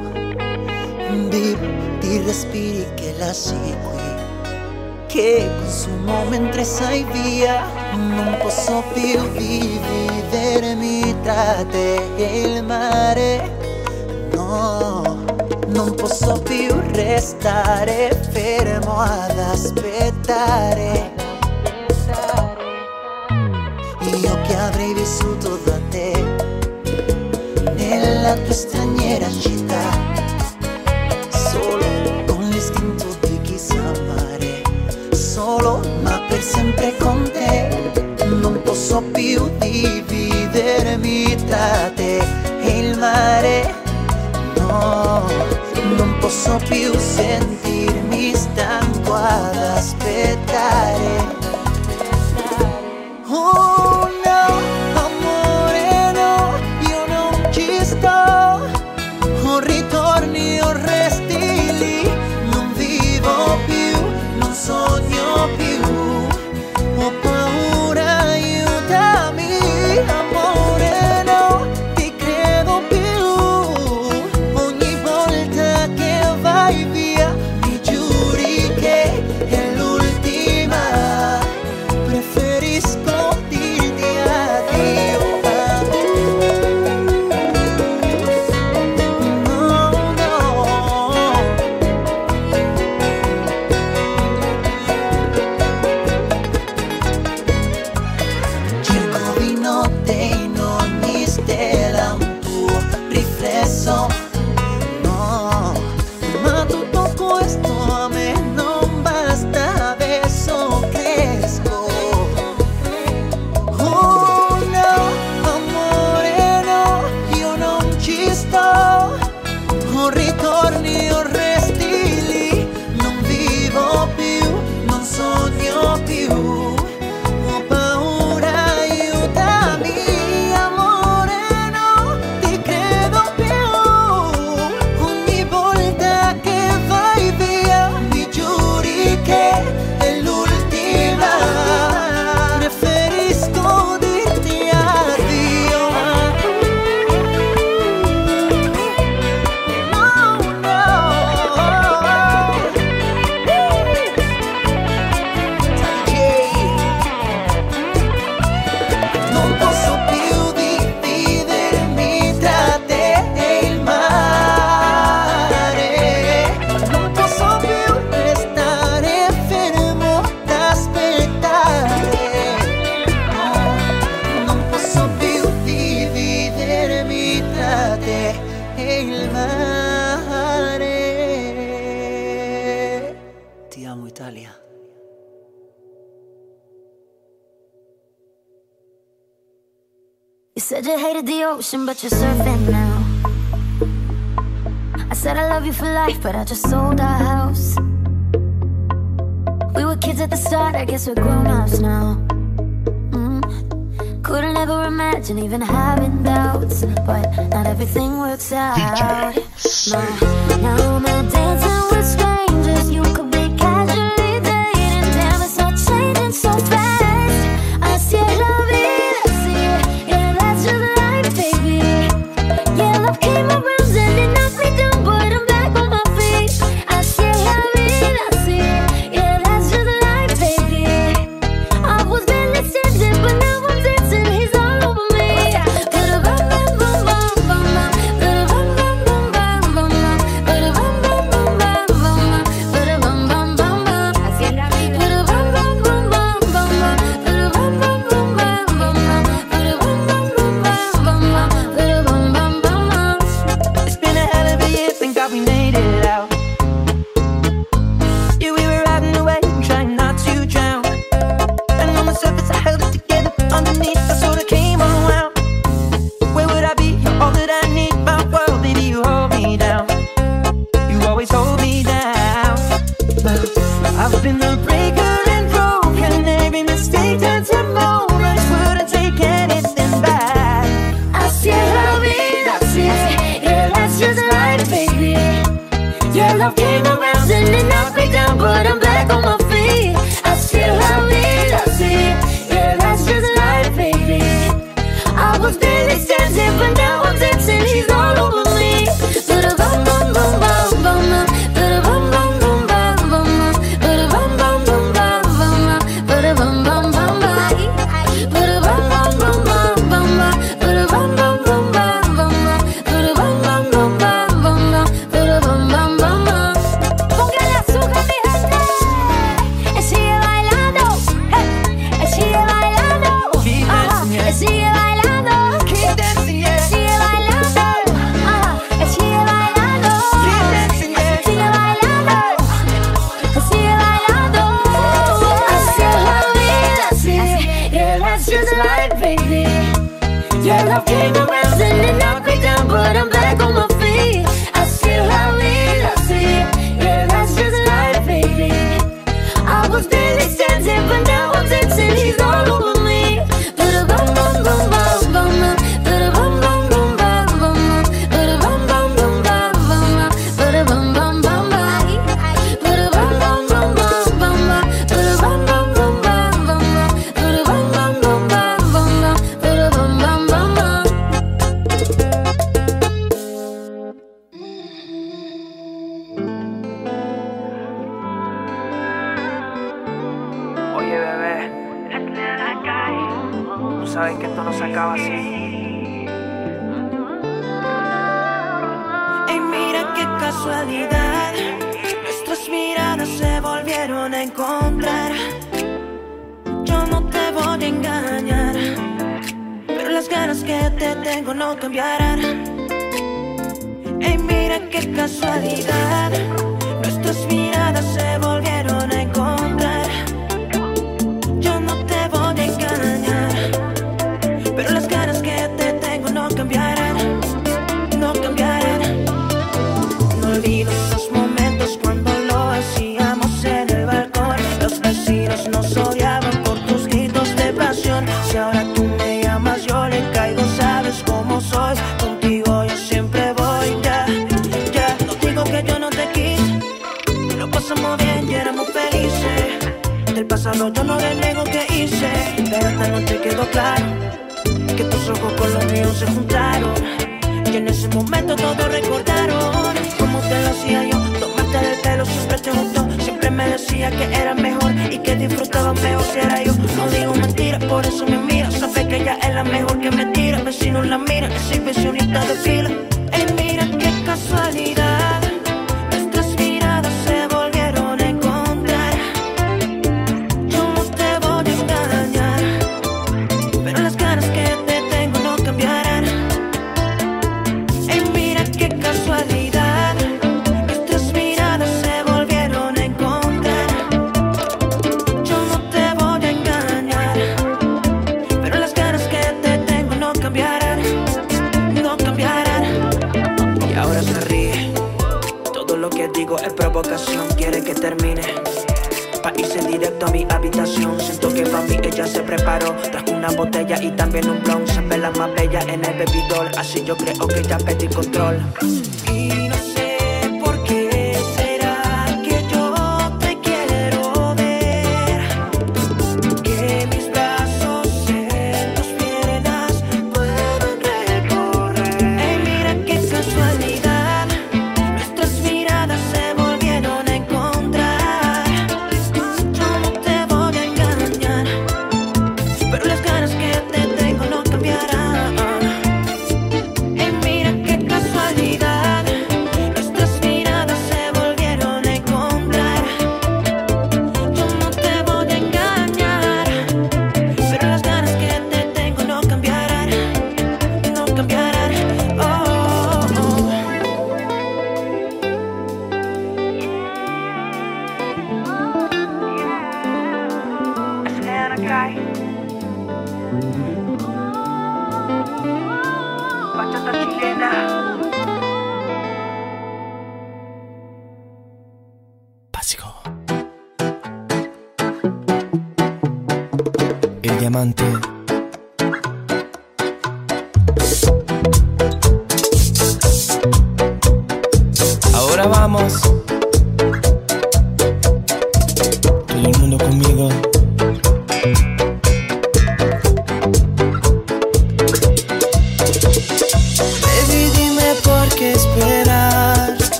vivo ti respiri che la segui che consumo mentre sei via non posso più vivermi tra te e il mare no non posso più restare fermo ad aspettare io che avrei vissuto da la costanera città Solo con l'istinto di chi sa amare Solo ma per sempre con te Non posso più dividermi tra te e il mare. No, non posso più sentirmi stanco ad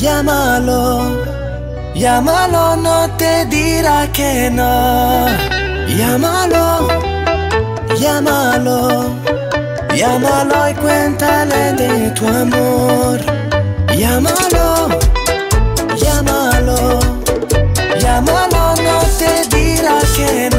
Llámalo, llámalo, no te dirá que no. Llámalo, llámalo, llámalo y cuéntale de tu amor. Llámalo, llámalo, llámalo, no te dirá que no.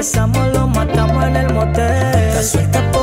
empezamos, lo matamos en el motel. Te suelta por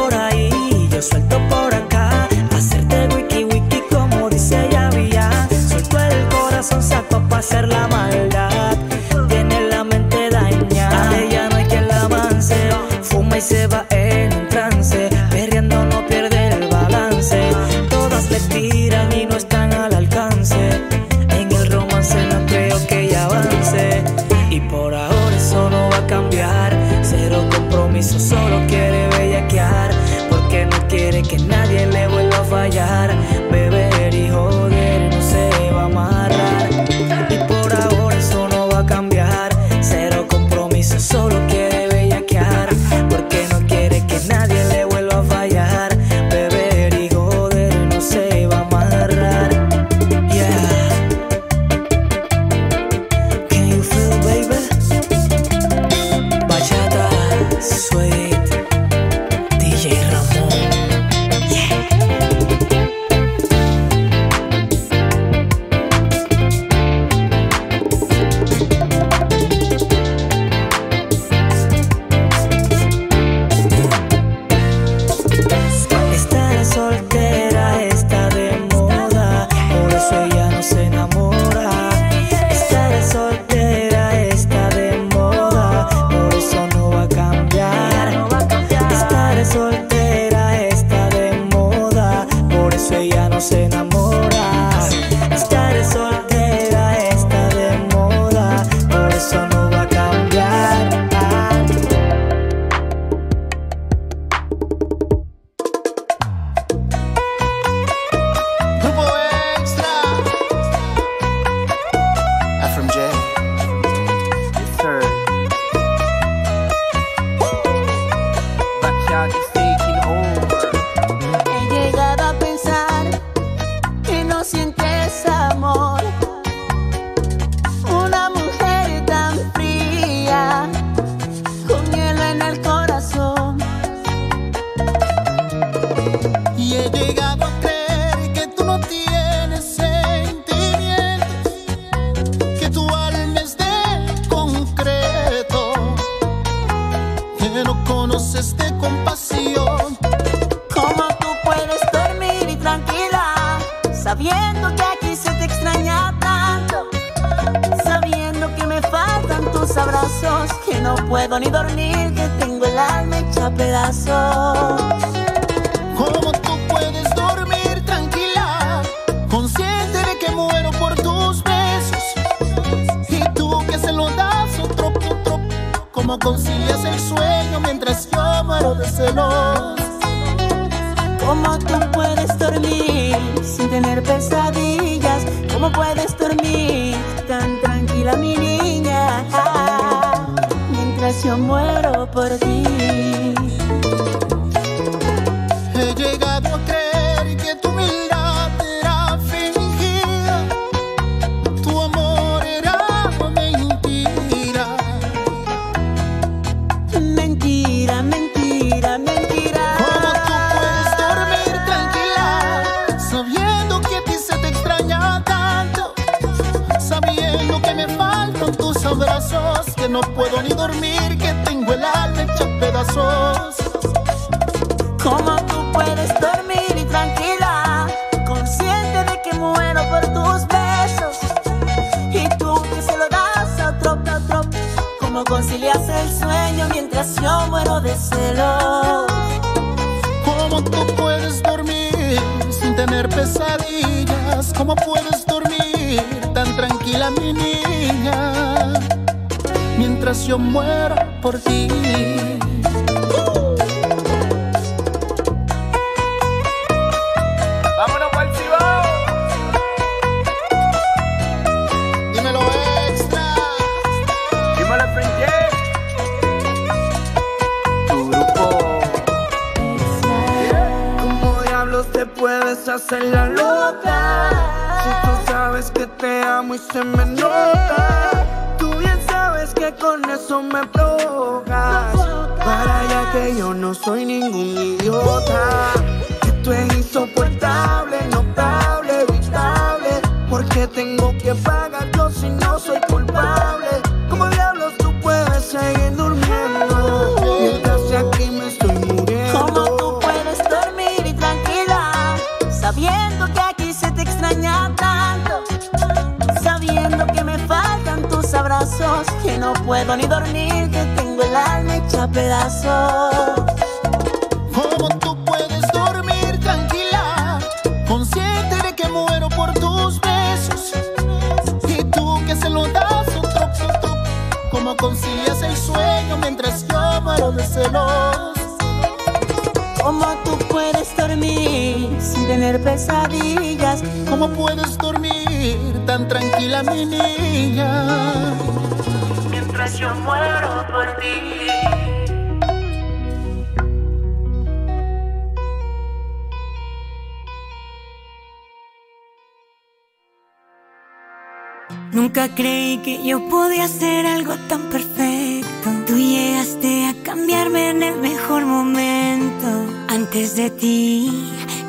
Nunca creí que yo podía hacer algo tan perfecto. Tú llegaste a cambiarme en el mejor momento. Antes de ti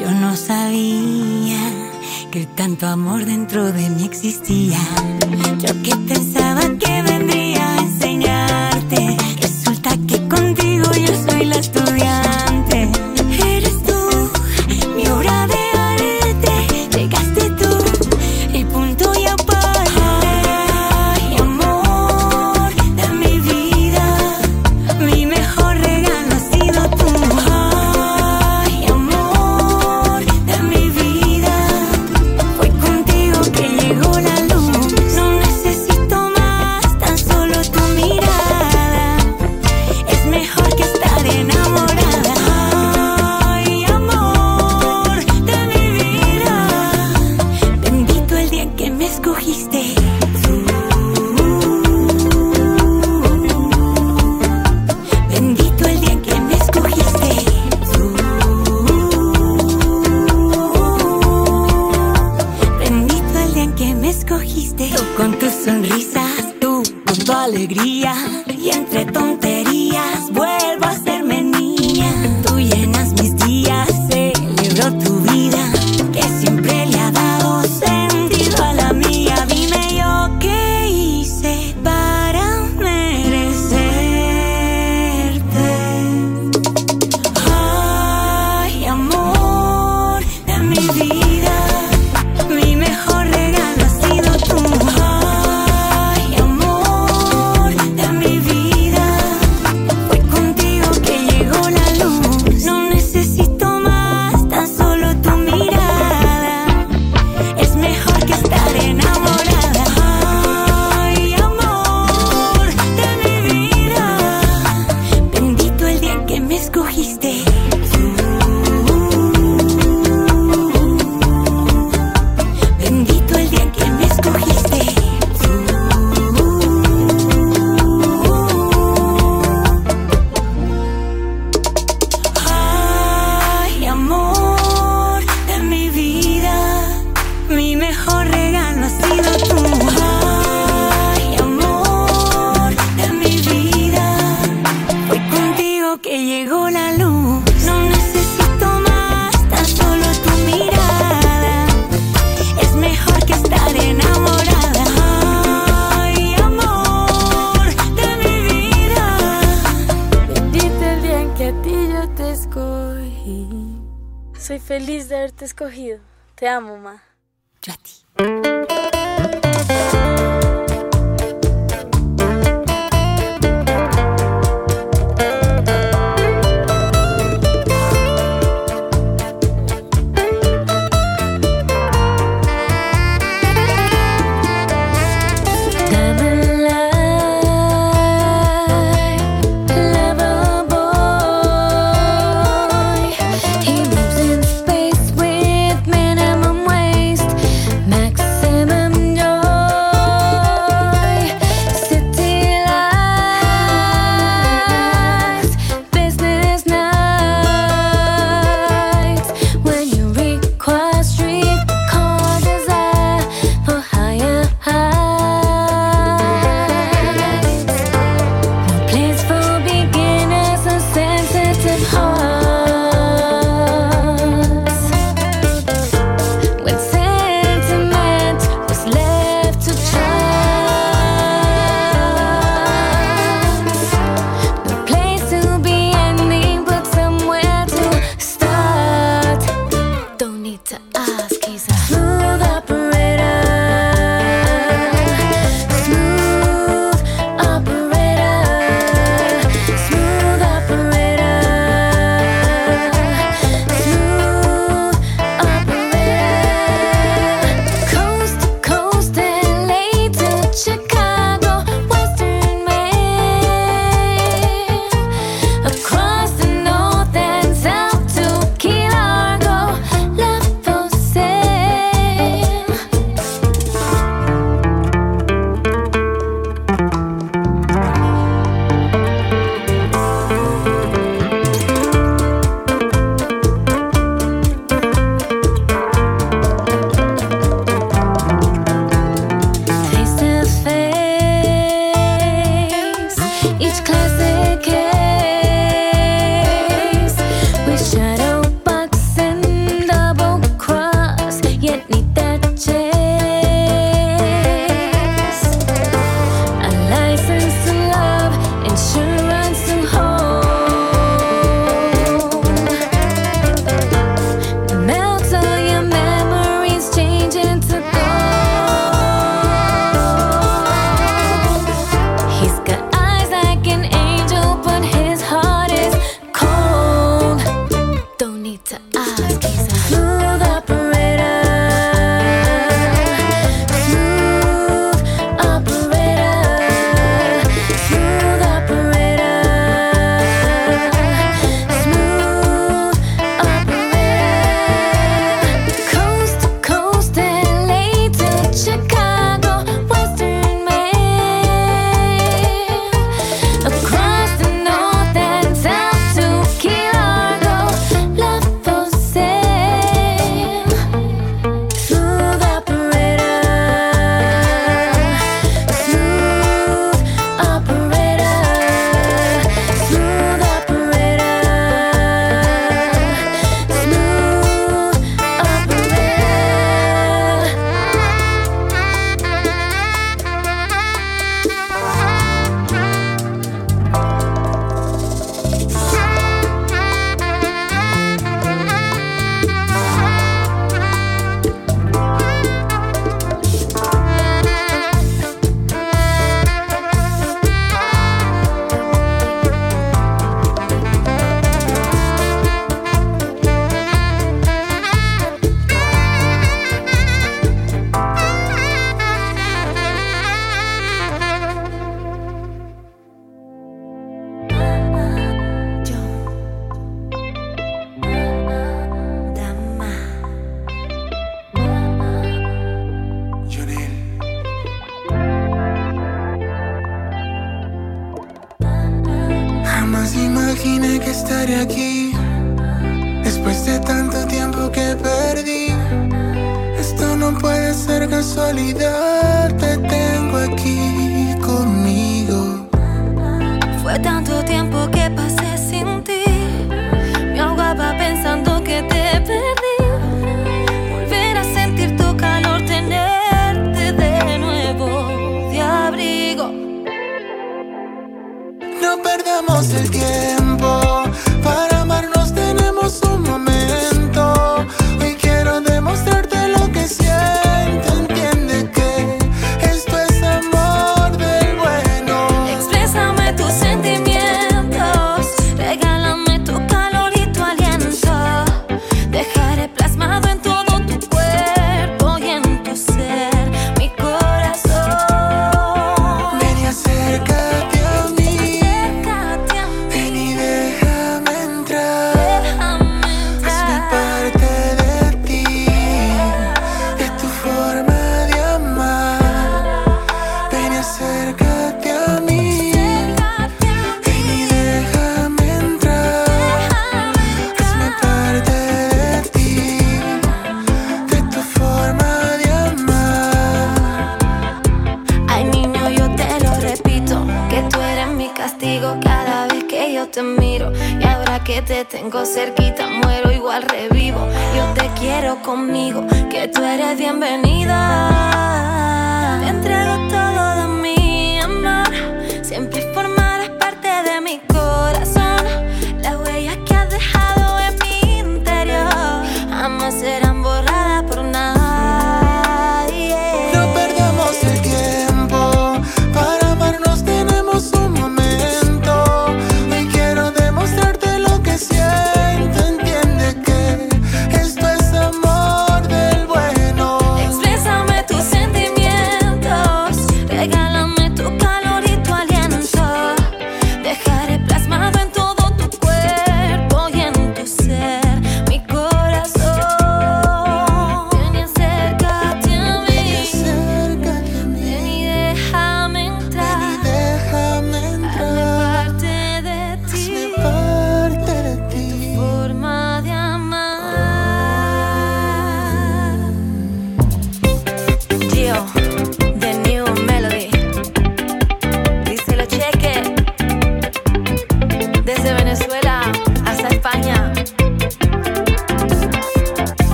yo no sabía que tanto amor dentro de mí existía. Yo que pensaba que vendría a enseñarte. Resulta que contigo yo soy la tuya.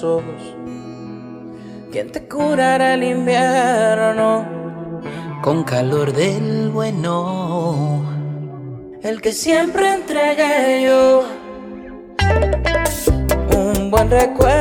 tus ¿Quién te curará el invierno? Con calor del bueno, el que siempre entregué yo. Un buen recuerdo